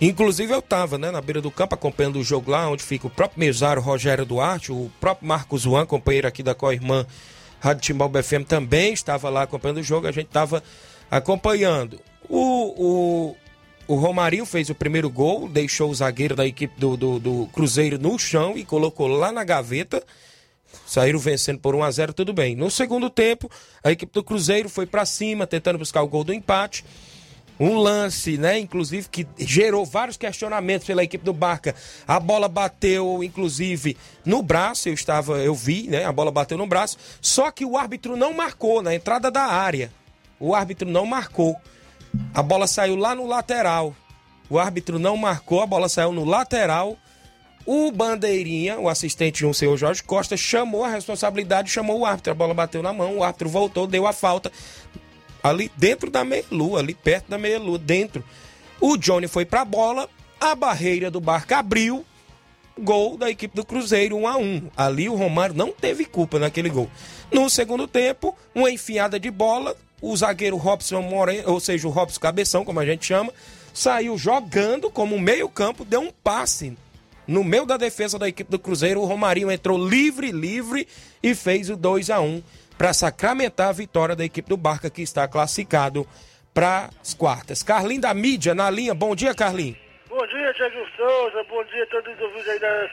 Inclusive eu estava né, na beira do campo acompanhando o jogo lá, onde fica o próprio mesário Rogério Duarte, o próprio Marcos Juan, companheiro aqui da co-irmã Rádio Timbal BFM, também estava lá acompanhando o jogo, a gente estava acompanhando. O, o, o Romarinho fez o primeiro gol, deixou o zagueiro da equipe do, do, do Cruzeiro no chão e colocou lá na gaveta. Saíram vencendo por 1 a 0 tudo bem. No segundo tempo, a equipe do Cruzeiro foi para cima, tentando buscar o gol do empate um lance, né, inclusive que gerou vários questionamentos pela equipe do Barca. A bola bateu inclusive no braço, eu estava, eu vi, né, a bola bateu no braço, só que o árbitro não marcou na entrada da área. O árbitro não marcou. A bola saiu lá no lateral. O árbitro não marcou, a bola saiu no lateral. O Bandeirinha, o assistente de um senhor Jorge Costa, chamou a responsabilidade, chamou o árbitro. A bola bateu na mão, o árbitro voltou, deu a falta ali dentro da meia-lua, ali perto da meia-lua, dentro. O Johnny foi pra bola, a barreira do Barca abriu, gol da equipe do Cruzeiro, 1 a 1 Ali o Romário não teve culpa naquele gol. No segundo tempo, uma enfiada de bola, o zagueiro Robson Moreno, ou seja, o Robson Cabeção, como a gente chama, saiu jogando como meio-campo, deu um passe no meio da defesa da equipe do Cruzeiro. O Romarinho entrou livre, livre e fez o 2 a 1 para sacramentar a vitória da equipe do Barca, que está classificado para as quartas. Carlinho da mídia na linha. Bom dia, Carlinho. Bom dia, Thiago Souza. Bom dia a todos os ouvintes aí da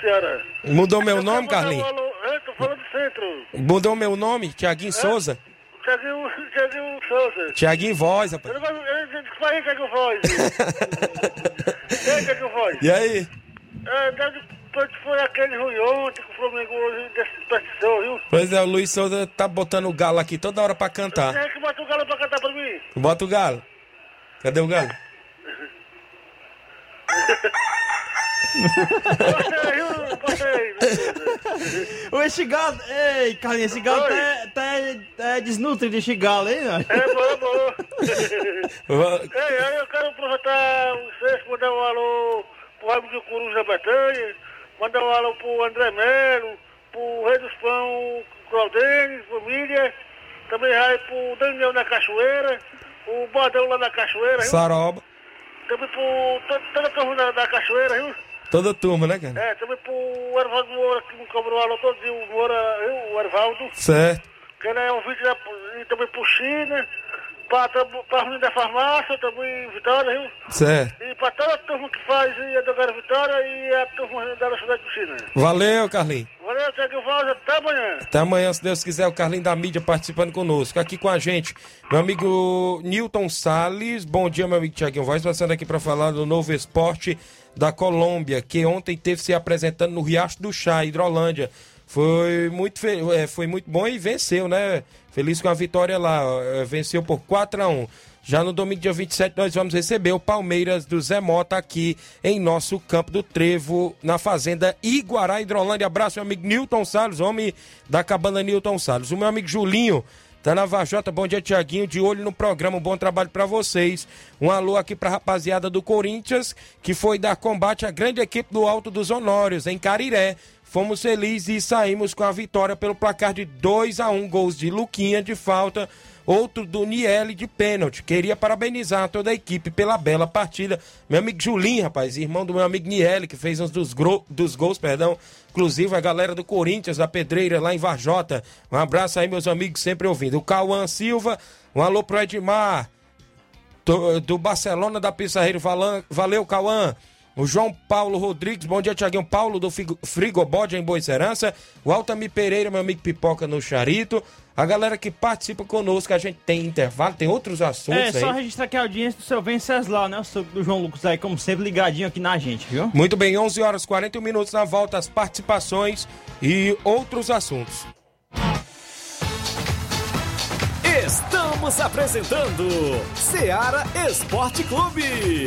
Ceará. Mudou meu Eu nome, Carlinho? Eu tô falando do centro. Mudou meu nome, Tiaguinho Souza? Thiaguinho, Thiaguinho Souza. Tiaguinho Voz, Eu rapaz. não eu- aí, Thiago Voz. Ei, Thiago Voz. E aí? É, depois que foi aquele ruim ontem que o Flamengo hoje desperdiçou, viu? Pois é, o Luiz Souza tá botando o galo aqui toda hora pra cantar. Quem é que bota o galo pra cantar pra mim? Bota o galo. Cadê o galo? Ô, esse galo. Ei, Carlinhos, esse galo tá, tá, tá desnutrido esse galo, hein? É bom, é bom. Ei, aí eu quero aproveitar vocês, mandar um alô pro Raimundo de Coruja Betânia, mandar um alô pro André Melo, pro Rei dos Pão Claudênis, família, também aí pro Daniel da Cachoeira, o Bodão lá da Cachoeira, viu? Saroba. Também pro to- toda a turma da, da Cachoeira, viu? Toda turma, né, cara? É, também pro Ervaldo Moura, que me cobrou alô todo dia, o Moura, viu? O Ervaldo, Certo. que ele é um vídeo e também pro China, pra menina da farmácia, também Vitória, viu? Certo. E pra toda a turma que faz a Dogara Vitória e a turma da cidade do China. Valeu, Carlinhos. Valeu, Tiago Voz, até amanhã. Até amanhã, se Deus quiser, o Carlinho da mídia participando conosco. Aqui com a gente, meu amigo Newton Salles. Bom dia, meu amigo Tiaguinho Voz, passando aqui para falar do novo esporte da Colômbia, que ontem teve se apresentando no Riacho do Chá, Hidrolândia. Foi muito, é, foi muito bom e venceu, né? Feliz com a vitória lá. é, Venceu por 4 a 1 já no domingo, dia 27, nós vamos receber o Palmeiras do Zé Mota aqui em nosso campo do Trevo, na Fazenda Iguará, Hidrolândia. Abraço, meu amigo Newton Salles, homem da cabana Newton Salles. O meu amigo Julinho tá na Vajota. Bom dia, Tiaguinho. De olho no programa, um bom trabalho pra vocês. Um alô aqui pra rapaziada do Corinthians, que foi dar combate à grande equipe do Alto dos Honórios, em Cariré. Fomos felizes e saímos com a vitória pelo placar de 2 a 1 gols de Luquinha de falta, outro do Niele de pênalti. Queria parabenizar toda a equipe pela bela partida. Meu amigo Julinho, rapaz, irmão do meu amigo Niele, que fez uns dos, dos gols, perdão. Inclusive a galera do Corinthians, da Pedreira, lá em Varjota. Um abraço aí, meus amigos, sempre ouvindo. O Cauã Silva, um alô pro Edmar do, do Barcelona da Pissarreiro. Valan- Valeu, Cauã. O João Paulo Rodrigues, bom dia, Tiaguinho Paulo do Frigobode em Boa Serança. O Altamir Pereira, meu amigo Pipoca no Charito. A galera que participa conosco, a gente tem intervalo, tem outros assuntos É, só aí. registrar aqui a audiência do seu Venceslau, né? O seu do João Lucas aí, como sempre, ligadinho aqui na gente, viu? Muito bem, 11 horas 41 minutos na volta, as participações e outros assuntos. Estamos apresentando Seara Esporte Clube.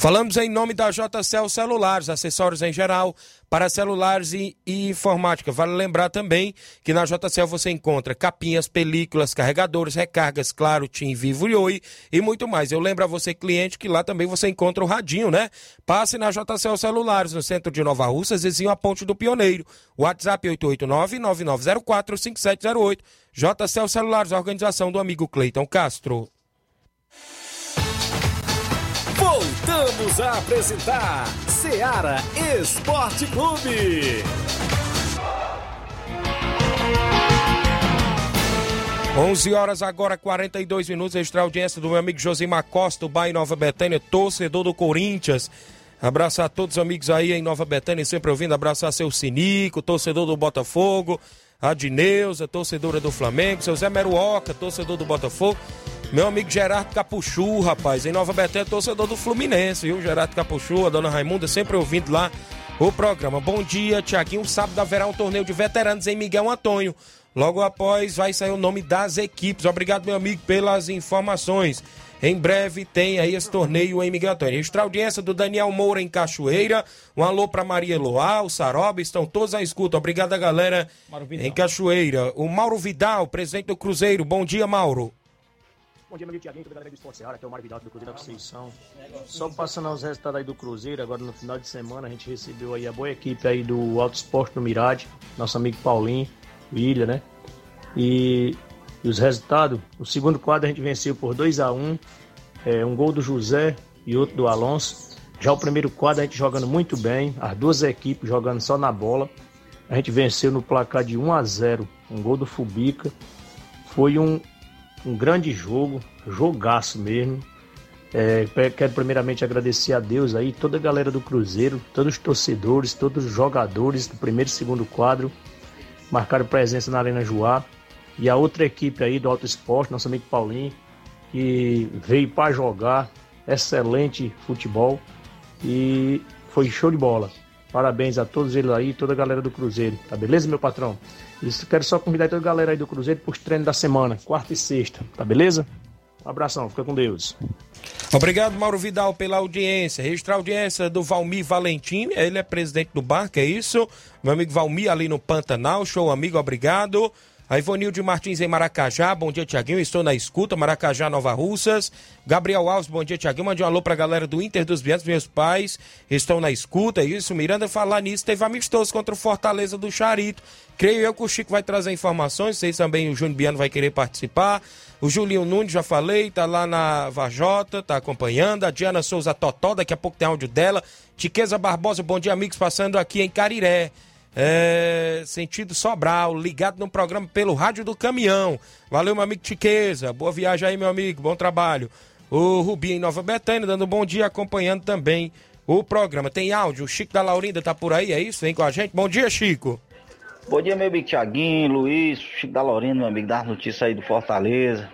Falamos em nome da JCL Celulares, acessórios em geral para celulares e, e, informática. Vale lembrar também que na JCL você encontra capinhas, películas, carregadores, recargas, claro, Tim Vivo e Oi e muito mais. Eu lembro a você, cliente, que lá também você encontra o radinho, né? Passe na JCL Celulares, no centro de Nova Russa, vizinho a Ponte do Pioneiro. WhatsApp 889-9904-5708. JCL Celulares, organização do amigo Cleiton Castro. Voltamos a apresentar Seara Esporte Clube. 11 horas agora, 42 minutos. Extra audiência do meu amigo Josimar Costa, do Bahia Nova Betânia, torcedor do Corinthians. Abraçar todos os amigos aí em Nova Betânia, sempre ouvindo. Abraçar seu Sinico, torcedor do Botafogo. A Dineuza, torcedora do Flamengo. Seu Zé Meruoca, torcedor do Botafogo. Meu amigo Gerardo Capuchu, rapaz, em Nova Betânia, torcedor do Fluminense, viu? Gerardo Capuchu, a dona Raimunda, sempre ouvindo lá o programa. Bom dia, Tiaguinho. Sábado haverá um torneio de veteranos em Miguel Antônio. Logo após vai sair o nome das equipes. Obrigado, meu amigo, pelas informações. Em breve tem aí esse torneio em Miguel Antônio. Extra audiência do Daniel Moura em Cachoeira. Um alô para Maria Eloá, o Saroba, estão todos à escuta. Obrigado, galera em Cachoeira. O Mauro Vidal, presidente do Cruzeiro. Bom dia, Mauro. Bom dia, meu amigo Tiaguinho, a galera do Esporte Seara, aqui é o Mário Vidal do Cruzeiro da Conceição. Só passando os resultados aí do Cruzeiro, agora no final de semana a gente recebeu aí a boa equipe aí do Alto Esporte no Mirade, nosso amigo Paulinho, William, né? E, e os resultados, o segundo quadro a gente venceu por 2 a 1 um, é, um gol do José e outro do Alonso. Já o primeiro quadro a gente jogando muito bem, as duas equipes jogando só na bola. A gente venceu no placar de 1 a 0 um gol do Fubica. Foi um, um grande jogo, jogaço mesmo. É, quero primeiramente agradecer a Deus aí, toda a galera do Cruzeiro, todos os torcedores, todos os jogadores do primeiro e segundo quadro marcaram presença na Arena Joá. E a outra equipe aí do Alto Esporte, nosso amigo Paulinho, que veio para jogar, excelente futebol e foi show de bola. Parabéns a todos eles aí, toda a galera do Cruzeiro, tá beleza, meu patrão? Isso, quero só convidar toda a galera aí do Cruzeiro para os treinos da semana, quarta e sexta, tá beleza? Um abração, fica com Deus. Obrigado, Mauro Vidal, pela audiência. Registrar a audiência do Valmir Valentim, ele é presidente do barco, é isso? Meu amigo Valmir ali no Pantanal, show amigo, obrigado. A Ivonilde Martins em Maracajá, bom dia Tiaguinho, estou na escuta, Maracajá, Nova Russas. Gabriel Alves, bom dia Tiaguinho, mande um alô pra galera do Inter dos Vientos, meus pais estão na escuta, isso. Miranda, falar nisso, teve amistoso contra o Fortaleza do Charito. Creio eu que o Chico vai trazer informações, sei também o Júnior Biano vai querer participar. O Julinho Nunes, já falei, tá lá na Vajota, tá acompanhando. A Diana Souza Totó, daqui a pouco tem áudio dela. Tiqueza Barbosa, bom dia amigos, passando aqui em Cariré é, sentido Sobral, ligado no programa pelo Rádio do Caminhão. Valeu, meu amigo Tiqueza. Boa viagem aí, meu amigo. Bom trabalho. O Rubinho em Nova Betânia, dando um bom dia, acompanhando também o programa. Tem áudio, o Chico da Laurinda tá por aí, é isso? Vem com a gente. Bom dia, Chico. Bom dia, meu amigo Tiaguinho, Luiz, Chico da Laurinda, meu amigo, das notícias aí do Fortaleza.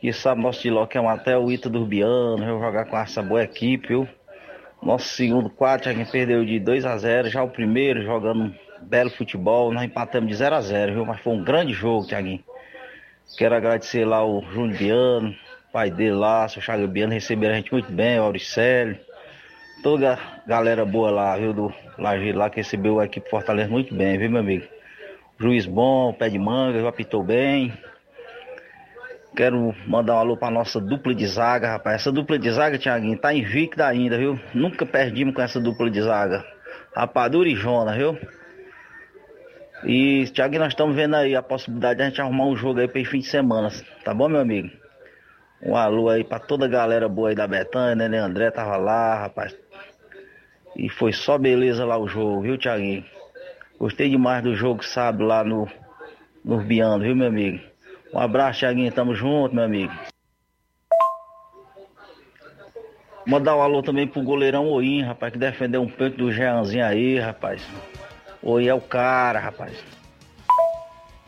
Que sabe nosso de que é até o Ita do Urbiano, vai jogar com essa boa equipe, viu? Nosso segundo quarto, a gente perdeu de 2 a 0 Já o primeiro, jogando um belo futebol, nós empatamos de 0 a 0 viu? Mas foi um grande jogo, Tiaguinho. Quero agradecer lá o Júnior Biano, pai dele lá, seu Chaga Biano, receberam a gente muito bem, o Auricélio. Toda a galera boa lá, viu, do Lajeiro lá, que recebeu a equipe Fortaleza muito bem, viu, meu amigo? Juiz bom, pé de manga, apitou bem. Quero mandar um alô pra nossa dupla de zaga, rapaz. Essa dupla de zaga, Tiaguinho, tá invicta ainda, viu? Nunca perdimos com essa dupla de zaga. Rapadura e Jona, viu? E, Tiaguinho, nós estamos vendo aí a possibilidade de a gente arrumar um jogo aí para fim de semana. Tá bom, meu amigo? Um alô aí pra toda a galera boa aí da Betânia, né? André tava lá, rapaz. E foi só beleza lá o jogo, viu, Tiaguinho? Gostei demais do jogo, sabe, lá no, no Biano, viu, meu amigo? Um abraço, Thiaguinho. Tamo junto, meu amigo. Mandar um alô também pro goleirão Oim, rapaz, que defendeu um peito do Jeanzinho aí, rapaz. Oi é o cara, rapaz.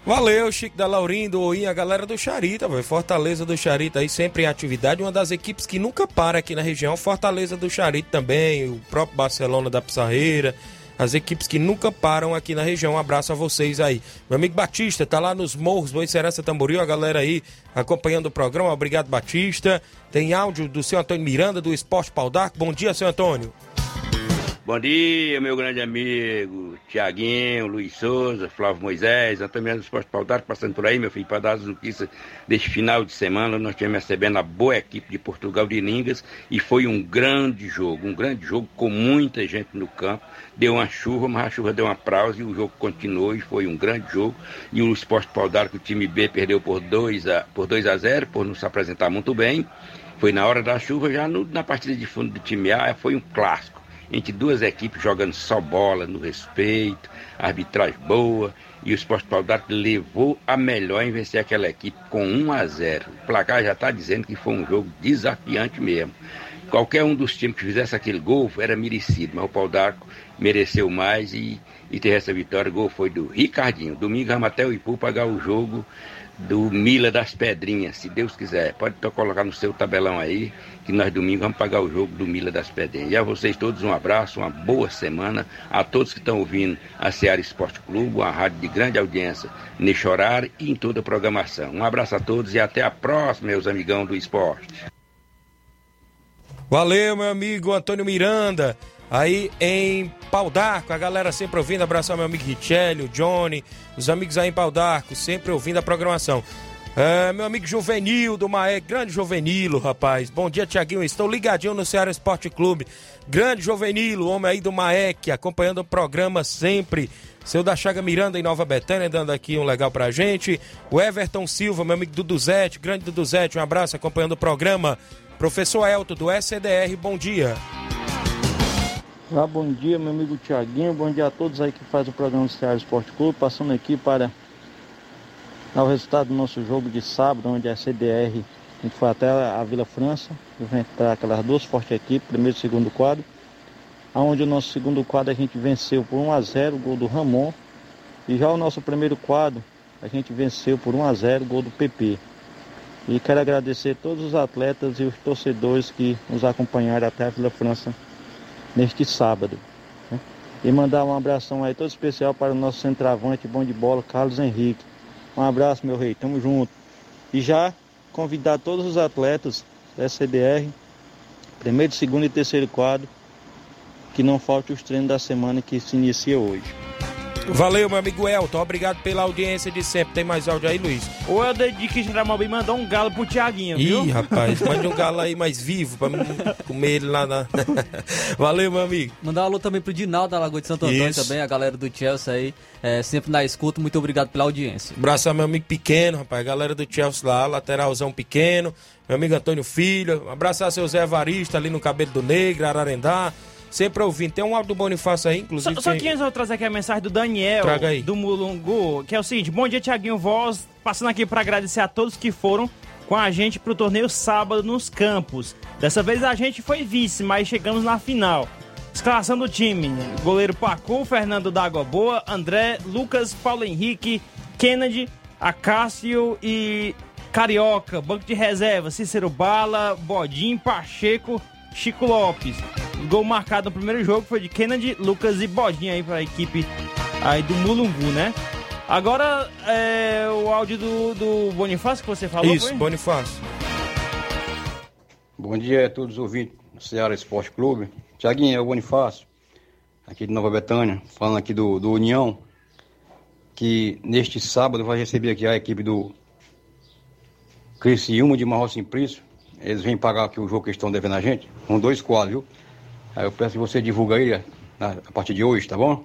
Valeu, Chico da Laurindo, Oim, a galera do Charita, véio. Fortaleza do Charita aí sempre em atividade, uma das equipes que nunca para aqui na região, Fortaleza do Charita também, o próprio Barcelona da Pissarreira, as equipes que nunca param aqui na região. Um abraço a vocês aí. Meu amigo Batista tá lá nos morros do Serança Tamboril, a galera aí acompanhando o programa. Obrigado, Batista. Tem áudio do seu Antônio Miranda, do Esporte Pau. Bom dia, seu Antônio. Bom dia, meu grande amigo Tiaguinho, Luiz Souza, Flávio Moisés, Antônio Miranda do Esporte Pau d'Arco, passando por aí, meu filho, para dar as notícias deste final de semana. Nós tivemos recebendo a boa equipe de Portugal de Ningas e foi um grande jogo, um grande jogo com muita gente no campo. Deu uma chuva, mas a chuva deu uma pausa e o jogo continuou e foi um grande jogo. E o Esporte Pau d'Arco, o time B, perdeu por 2 a, por 2 a 0, por não se apresentar muito bem. Foi na hora da chuva, já no, na partida de fundo do time A, foi um clássico entre duas equipes jogando só bola, no respeito, arbitragem boa, e o Esporte Pau d'Arco levou a melhor em vencer aquela equipe com 1 a 0. O placar já está dizendo que foi um jogo desafiante mesmo. Qualquer um dos times que fizesse aquele gol era merecido, mas o Pau d'Arco mereceu mais e, e teve essa vitória. O gol foi do Ricardinho. Domingo vamos até o Ipu pagar o jogo do Mila das Pedrinhas, se Deus quiser. Pode colocar no seu tabelão aí, que nós domingo vamos pagar o jogo do Mila das Pedrinhas. E a vocês todos um abraço, uma boa semana. A todos que estão ouvindo a Seara Esporte Clube, uma rádio de grande audiência neste horário e em toda a programação. Um abraço a todos e até a próxima, meus amigão do esporte. Valeu, meu amigo Antônio Miranda. Aí em Pau d'Arco, a galera sempre ouvindo. Abraçar meu amigo Richelli, o Johnny, os amigos aí em Pau d'Arco, sempre ouvindo a programação. É, meu amigo Juvenil do Maé, grande Juvenilo, rapaz. Bom dia, Tiaguinho. Estou ligadinho no Ceará Esporte Clube. Grande Juvenilo, homem aí do Maek, acompanhando o programa sempre. Seu da Chaga Miranda em Nova Betânia, dando aqui um legal pra gente. O Everton Silva, meu amigo Duduzete, grande Duduzete, um abraço acompanhando o programa. Professor Elton do SDR, bom dia. Ah, bom dia, meu amigo Tiaguinho. Bom dia a todos aí que faz o programa do Ceará Esporte Clube. Passando aqui para o resultado do nosso jogo de sábado, onde a CDR a gente foi até a Vila França, enfrentar aquelas duas fortes equipes, primeiro e segundo quadro. Onde o nosso segundo quadro a gente venceu por 1 a 0 gol do Ramon. E já o nosso primeiro quadro a gente venceu por 1 a 0 gol do PP. E quero agradecer todos os atletas e os torcedores que nos acompanharam até a Vila França neste sábado. Né? E mandar um abração aí todo especial para o nosso centroavante bom de bola, Carlos Henrique. Um abraço, meu rei, tamo junto. E já convidar todos os atletas da SDR, primeiro, segundo e terceiro quadro, que não falte os treinos da semana que se inicia hoje. Valeu, meu amigo Elton. Obrigado pela audiência de sempre. Tem mais áudio aí, Luiz? O Helder de Quixeramobim mandou um galo pro Tiaguinho, viu? Ih, rapaz, mande um galo aí mais vivo pra mim comer ele lá na. Valeu, meu amigo. Mandar um alô também pro Dinaldo da Lagoa de Santo Antônio Isso. também, a galera do Chelsea aí, é, sempre na escuta. Muito obrigado pela audiência. Abraço ao meu amigo pequeno, rapaz. Galera do Chelsea lá, lateralzão pequeno. Meu amigo Antônio Filho. Abraçar seu Zé Evarista ali no Cabelo do Negro, Ararendá. Sempre ouvindo. Tem um áudio do Bonifácio aí, inclusive. Só, só tem- que antes eu vou trazer aqui a mensagem do Daniel, Traga aí. do Mulungu, que é o seguinte: Bom dia, Tiaguinho Voz. Passando aqui para agradecer a todos que foram com a gente pro torneio sábado nos campos. Dessa vez a gente foi vice, mas chegamos na final. Escalação do time: goleiro Pacu, Fernando da Água Boa, André, Lucas, Paulo Henrique, Kennedy, Acácio e Carioca. Banco de reserva: Cícero Bala, Bodim, Pacheco, Chico Lopes. O gol marcado no primeiro jogo foi de Kennedy, Lucas e Bodinha aí para a equipe aí do Mulungu, né? Agora é o áudio do, do Bonifácio que você falou, Isso, foi? Bonifácio. Bom dia a todos os ouvintes do Ceará Esporte Clube. Tiaguinho, é o Bonifácio, aqui de Nova Betânia, falando aqui do, do União, que neste sábado vai receber aqui a equipe do Criciúma de Marrom Simplício. Eles vêm pagar aqui o jogo que estão devendo a gente, com dois quadros, viu? Aí eu peço que você divulga aí a, a partir de hoje, tá bom?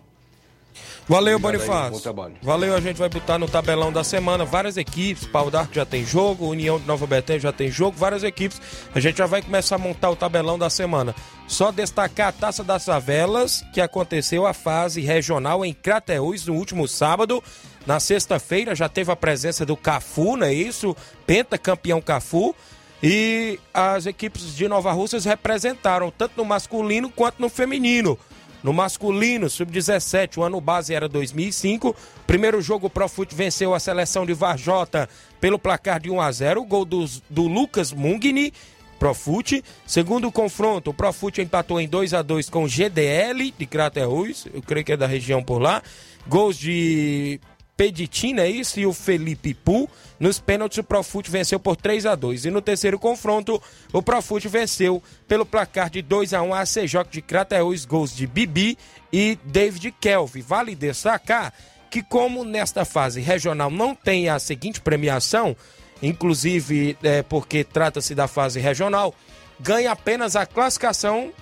Valeu, Bonifácio. Valeu, a gente vai botar no tabelão da semana várias equipes. Pau d'Arco já tem jogo, União de Nova Betânia já tem jogo, várias equipes. A gente já vai começar a montar o tabelão da semana. Só destacar a Taça das Favelas, que aconteceu a fase regional em Crateús no último sábado. Na sexta-feira já teve a presença do Cafu, não é isso? Pentacampeão Cafu. E as equipes de Nova Russas representaram tanto no masculino quanto no feminino. No masculino, sub-17, o ano base era 2005. Primeiro jogo, o Profut venceu a seleção de Varjota pelo placar de 1 a 0 O gol dos- do Lucas Mungni Profute. Segundo confronto, o Profute empatou em 2 a 2 com o GDL de Crateús, eu creio que é da região por lá. Gols de Peditina, é isso, e o Felipe Pu. Nos pênaltis, o Profute venceu por 3 a 2 E no terceiro confronto, o Profute venceu pelo placar de 2 a 1 a CJ de Crateús, gols de Bibi e David Kelvin. Vale destacar que, como nesta fase regional não tem a seguinte premiação, inclusive é, porque trata-se da fase regional, ganha apenas a classificação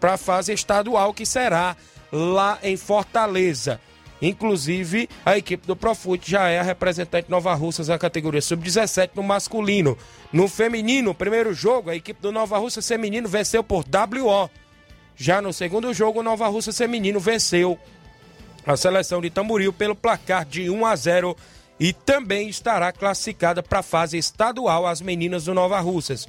para a fase estadual, que será lá em Fortaleza. Inclusive, a equipe do Profute já é a representante Nova Russas na categoria sub-17 no masculino. No feminino, primeiro jogo, a equipe do Nova Russas feminino venceu por WO. Já no segundo jogo, o Nova Russas feminino venceu a seleção de Tamboril pelo placar de 1 a 0 e também estará classificada para a fase estadual as meninas do Nova Russas.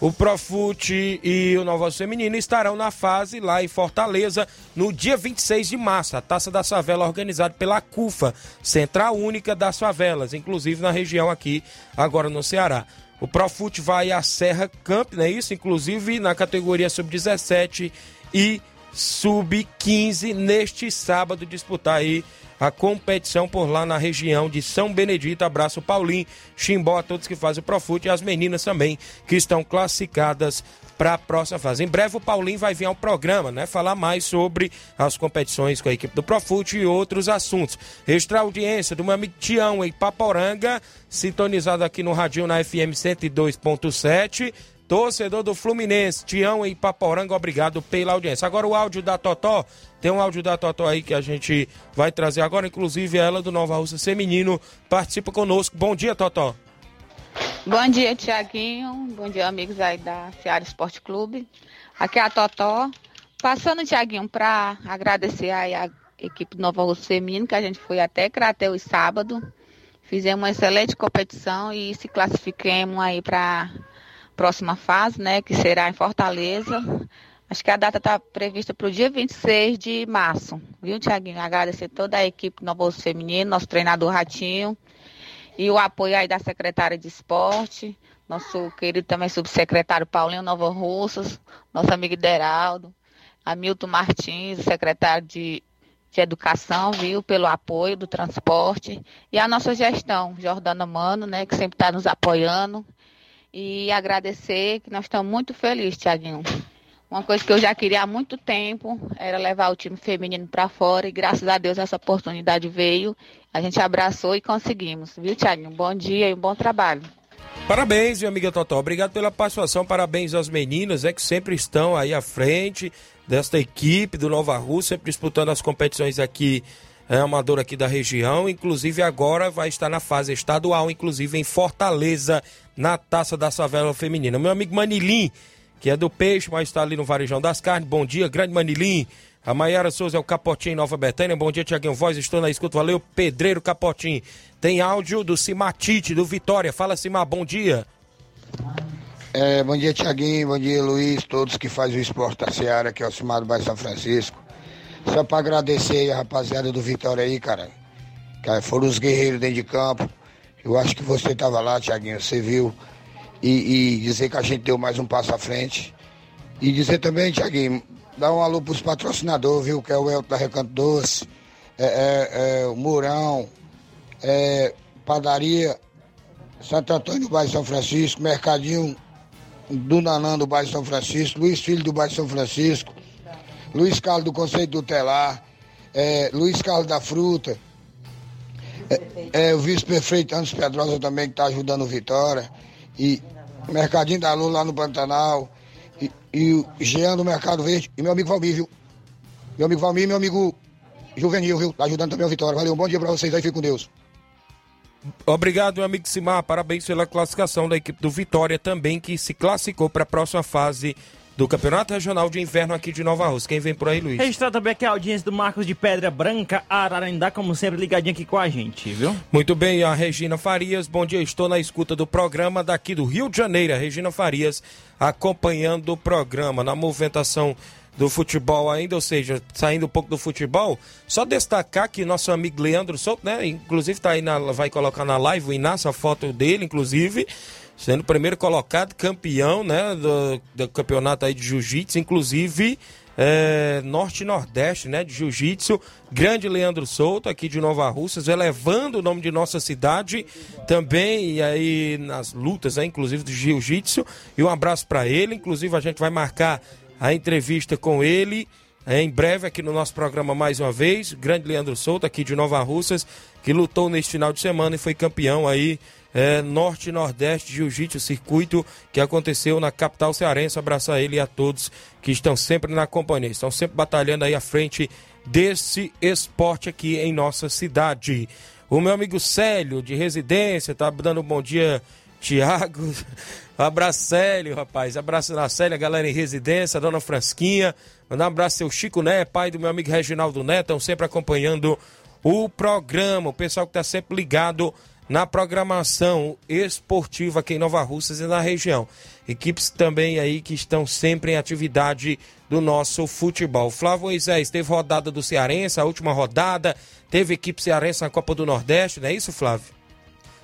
O Profute e o Nova Feminino estarão na fase lá em Fortaleza no dia 26 de março. A Taça da Favela organizada pela CUFA, Central Única das Favelas, inclusive na região aqui, agora no Ceará. O Profute vai à Serra Camp, não é isso? Inclusive na categoria sub-17 e sub-15 neste sábado disputar aí a competição por lá na região de São Benedito. Abraço Paulinho, Chimbó, a todos que fazem o Profute e as meninas também que estão classificadas para a próxima fase. Em breve o Paulinho vai vir ao programa, né? Falar mais sobre as competições com a equipe do Profute e outros assuntos. Extra audiência do meu amigo Tião em Paporanga, sintonizado aqui no Radinho na FM 102.7. Torcedor do Fluminense, Tião em Paporanga, obrigado pela audiência. Agora o áudio da Totó, tem um áudio da Totó aí que a gente vai trazer agora, inclusive ela do Nova Rússia Feminino participa conosco. Bom dia, Totó. Bom dia, Tiaguinho. Bom dia, amigos aí da Seara Esporte Clube. Aqui é a Totó. Passando, Tiaguinho, para agradecer aí a equipe do Nova Rússia Feminino, que a gente foi até Crateus sábado. Fizemos uma excelente competição e se classifiquemos aí para próxima fase, né, que será em Fortaleza. Acho que a data está prevista para o dia 26 de março. Viu, Tiaguinho? Agradecer toda a equipe do Novo Feminino, nosso treinador Ratinho, e o apoio aí da secretária de esporte, nosso querido também subsecretário Paulinho Nova Russas, nosso amigo Deraldo, Hamilton Martins, secretário de, de Educação, viu, pelo apoio do transporte, e a nossa gestão, Jordana Mano, né, que sempre está nos apoiando, e agradecer que nós estamos muito felizes, Tiaguinho. Uma coisa que eu já queria há muito tempo era levar o time feminino para fora e graças a Deus essa oportunidade veio. A gente abraçou e conseguimos, viu, Tiaguinho? Bom dia e um bom trabalho. Parabéns, minha amiga Totó. Obrigado pela participação. Parabéns às meninas, é que sempre estão aí à frente desta equipe do Nova Rússia, sempre disputando as competições aqui amador aqui da região, inclusive agora vai estar na fase estadual, inclusive em Fortaleza, na Taça da Savela Feminina. Meu amigo Manilim, que é do Peixe, mas está ali no Varejão das Carnes, bom dia, grande Manilim. A Maiara Souza é o Capotinho Nova Betânia, bom dia, Tiaguinho Voz, estou na escuta, valeu, Pedreiro Capotinho. Tem áudio do Cimatite, do Vitória, fala Cimar, bom dia. É, bom dia, Tiaguinho, bom dia, Luiz, todos que fazem o esporte da Seara, que é o Cimar do Bairro São Francisco. Só para agradecer aí a rapaziada do Vitória aí, cara. Que foram os guerreiros dentro de campo. Eu acho que você estava lá, Tiaguinho, você viu. E, e, dizer que a gente deu mais um passo à frente. E dizer também, Tiaguinho, dar um alô pros patrocinadores, viu? Que é o Elton da Recanto Doce, é, é, é, o Mourão, é, Padaria Santo Antônio do bairro São Francisco, Mercadinho do Nanã do bairro São Francisco, Luiz Filho do bairro São Francisco, Luiz Carlos do Conceito do é, Luiz Carlos da Fruta, é, é, o vice-prefeito Anos Pedrosa também que está ajudando o Vitória, e Mercadinho da Lula lá no Pantanal, e, e o Jean do Mercado Verde, e meu amigo Valmir, viu? Meu amigo Valmir meu amigo Juvenil, viu? Tá ajudando também o Vitória. Valeu, um bom dia para vocês aí, fique com Deus. Obrigado, meu amigo Simar. Parabéns pela classificação da equipe do Vitória também, que se classificou para a próxima fase do Campeonato Regional de Inverno aqui de Nova Rússia. Quem vem por aí, Luiz? Registrar também aqui a audiência do Marcos de Pedra Branca, Ararendá, como sempre, ligadinho aqui com a gente, viu? Muito bem, a Regina Farias, bom dia, estou na escuta do programa daqui do Rio de Janeiro. A Regina Farias acompanhando o programa na movimentação do futebol ainda, ou seja, saindo um pouco do futebol, só destacar que nosso amigo Leandro Souto, né, inclusive tá aí na, vai colocar na live o Inácio, a foto dele, inclusive, sendo o primeiro colocado, campeão, né, do, do campeonato aí de jiu-jitsu, inclusive é, Norte Nordeste, né, de Jiu-Jitsu. Grande Leandro Souto, aqui de Nova Russas, elevando o nome de nossa cidade também, e aí nas lutas, né, inclusive do Jiu-Jitsu. E um abraço para ele, inclusive a gente vai marcar a entrevista com ele. é, Em breve aqui no nosso programa mais uma vez, grande Leandro Souto aqui de Nova Russas, que lutou neste final de semana e foi campeão aí é, Norte Nordeste Jiu-Jitsu Circuito que aconteceu na capital cearense. Abraçar ele e a todos que estão sempre na companhia, estão sempre batalhando aí à frente desse esporte aqui em nossa cidade. O meu amigo Célio, de residência, tá dando um bom dia, Tiago. Abraço, Célio, rapaz. Abraço na Célia, galera em residência, dona Fransquinha. Mandar um abraço seu Chico Né, pai do meu amigo Reginaldo Neto, estão sempre acompanhando o programa. O pessoal que está sempre ligado na programação esportiva aqui em Nova Russas e na região. Equipes também aí que estão sempre em atividade do nosso futebol. Flávio Moisés, teve rodada do Cearense, a última rodada, teve equipe cearense na Copa do Nordeste, não é isso, Flávio?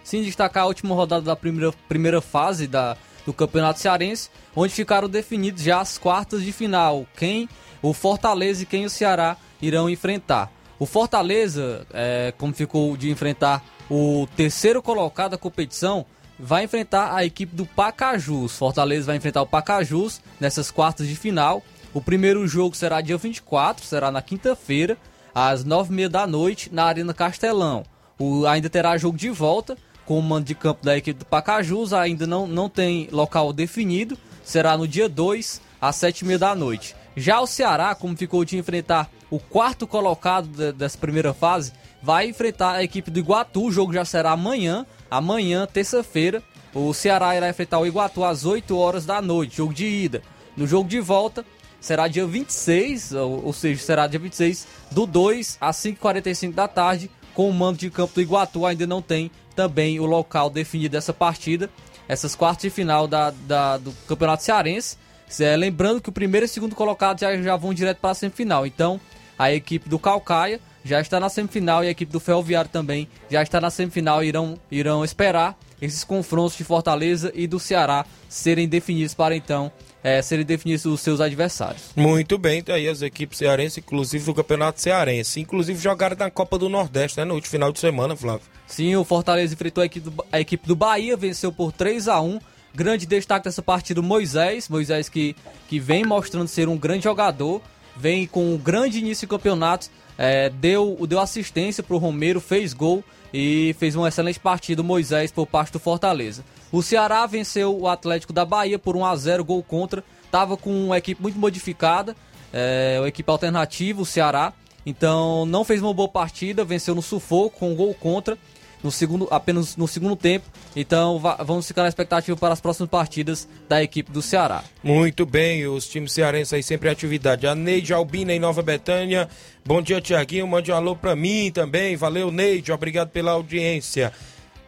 Sim, destacar a última rodada da primeira, primeira fase da, do Campeonato Cearense, onde ficaram definidos já as quartas de final, quem o Fortaleza e quem o Ceará irão enfrentar. O Fortaleza, é, como ficou de enfrentar o terceiro colocado da competição, vai enfrentar a equipe do Pacajus. Fortaleza vai enfrentar o Pacajus nessas quartas de final. O primeiro jogo será dia 24, será na quinta-feira, às nove e meia da noite, na Arena Castelão. O, ainda terá jogo de volta com o mando de campo da equipe do Pacajus, ainda não, não tem local definido, será no dia 2, às sete e meia da noite. Já o Ceará, como ficou de enfrentar o quarto colocado de, dessa primeira fase, vai enfrentar a equipe do Iguatu, o jogo já será amanhã, amanhã, terça-feira, o Ceará irá enfrentar o Iguatu às 8 horas da noite, jogo de ida. No jogo de volta, será dia 26, ou, ou seja, será dia 26 do 2 às 5h45 da tarde, com o mando de campo do Iguatu, ainda não tem também o local definido dessa partida. Essas quartas de final da, da do Campeonato Cearense. É, lembrando que o primeiro e o segundo colocado já, já vão direto para a semifinal. Então, a equipe do Calcaia já está na semifinal e a equipe do Ferroviário também já está na semifinal e irão, irão esperar esses confrontos de Fortaleza e do Ceará serem definidos para então é, serem definidos os seus adversários. Muito bem, tá aí as equipes cearenses, inclusive do Campeonato Cearense. Inclusive jogaram na Copa do Nordeste, né? No último final de semana, Flávio. Sim, o Fortaleza enfrentou a equipe do, a equipe do Bahia, venceu por 3 a 1 Grande destaque dessa partida, Moisés. Moisés que, que vem mostrando ser um grande jogador, vem com um grande início de campeonato, é, deu, deu assistência para o Romero, fez gol e fez uma excelente partida o Moisés por parte do Fortaleza. O Ceará venceu o Atlético da Bahia por 1 a 0 gol contra. Tava com uma equipe muito modificada, é, uma equipe alternativa, o Ceará. Então não fez uma boa partida, venceu no sufoco com um gol contra no segundo, apenas no segundo tempo. Então va- vamos ficar na expectativa para as próximas partidas da equipe do Ceará. Muito bem, os times cearenses aí sempre em atividade. A Neide Albina em Nova Betânia. Bom dia, Tiaguinho. Mande um alô pra mim também. Valeu, Neide. Obrigado pela audiência.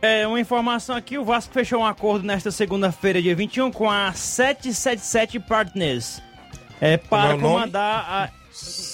É, uma informação aqui, o Vasco fechou um acordo nesta segunda-feira, dia 21, com a 777 Partners. É, é para o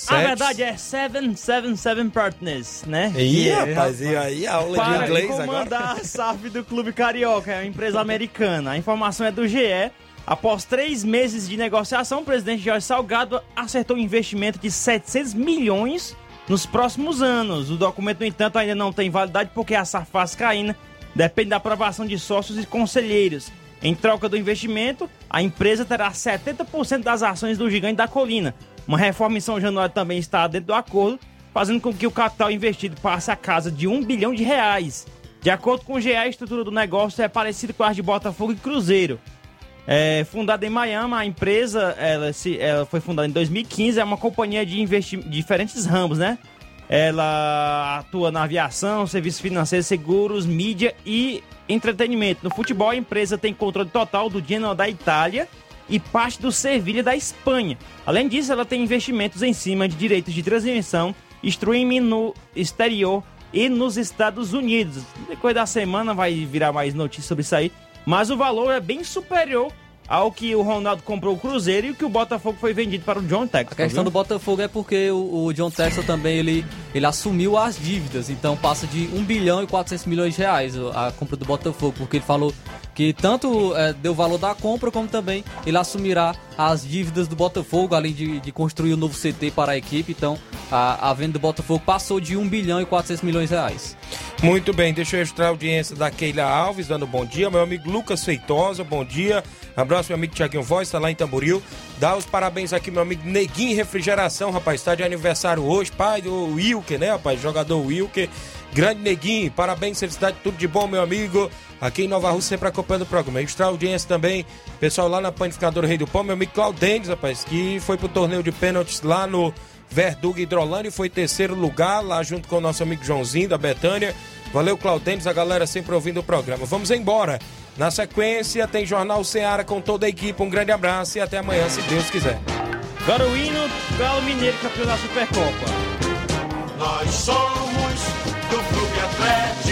comandar a... Verdade é 777 Partners, né? Ih, é, rapaz, e aí, aula de para inglês comandar agora? a SAF do Clube Carioca, é uma empresa americana. A informação é do GE. Após três meses de negociação, o presidente Jorge Salgado acertou um investimento de 700 milhões nos próximos anos. O documento, no entanto, ainda não tem validade porque a SAF Vascaína depende da aprovação de sócios e conselheiros. Em troca do investimento, a empresa terá 70% das ações do Gigante da Colina. Uma reforma em São Januário também está dentro do acordo, fazendo com que o capital investido passe a casa de 1 bilhão de reais. De acordo com o GE, a estrutura do negócio é parecida com a de Botafogo e Cruzeiro. É, fundada em Miami, a empresa ela, se, ela foi fundada em 2015, é uma companhia de diferentes ramos, né? Ela atua na aviação, serviços financeiros, seguros, mídia e entretenimento. No futebol, a empresa tem controle total do Genoa da Itália e parte do Sevilha da Espanha. Além disso, ela tem investimentos em cima de direitos de transmissão, streaming no exterior e nos Estados Unidos. Depois da semana vai virar mais notícias sobre isso aí. Mas o valor é bem superior ao que o Ronaldo comprou o Cruzeiro e o que o Botafogo foi vendido para o John Texas. A questão do Botafogo é porque o, o John Texel também ele, ele assumiu as dívidas, então passa de 1 bilhão e 400 milhões de reais a compra do Botafogo, porque ele falou que tanto é, deu valor da compra, como também ele assumirá as dívidas do Botafogo, além de, de construir um novo CT para a equipe. Então, a, a venda do Botafogo passou de 1 bilhão e 400 milhões de reais. Muito bem, deixa eu registrar a audiência da Keila Alves, dando bom dia. Meu amigo Lucas Feitosa, bom dia. Abraço, meu amigo Tiaguinho Voz, está lá em Tamboril. Dá os parabéns aqui, meu amigo Neguinho Refrigeração, rapaz, está de aniversário hoje. Pai do Wilker, né, rapaz? Jogador Wilker. Grande Neguinho, parabéns, felicidade, tudo de bom, meu amigo. Aqui em Nova Rússia, sempre acompanhando o programa. Registrar a audiência também, pessoal lá na Panificadora Rei do Pão, meu amigo Claudênis, rapaz, que foi pro torneio de pênaltis lá no Verduga Hidrolândia e foi terceiro lugar, lá junto com o nosso amigo Joãozinho da Betânia. Valeu, Claudênis, a galera sempre ouvindo o programa. Vamos embora. Na sequência, tem Jornal Ceará com toda a equipe. Um grande abraço e até amanhã, se Deus quiser. Agora o hino Galo Mineiro, campeão da Supercopa. Nós somos do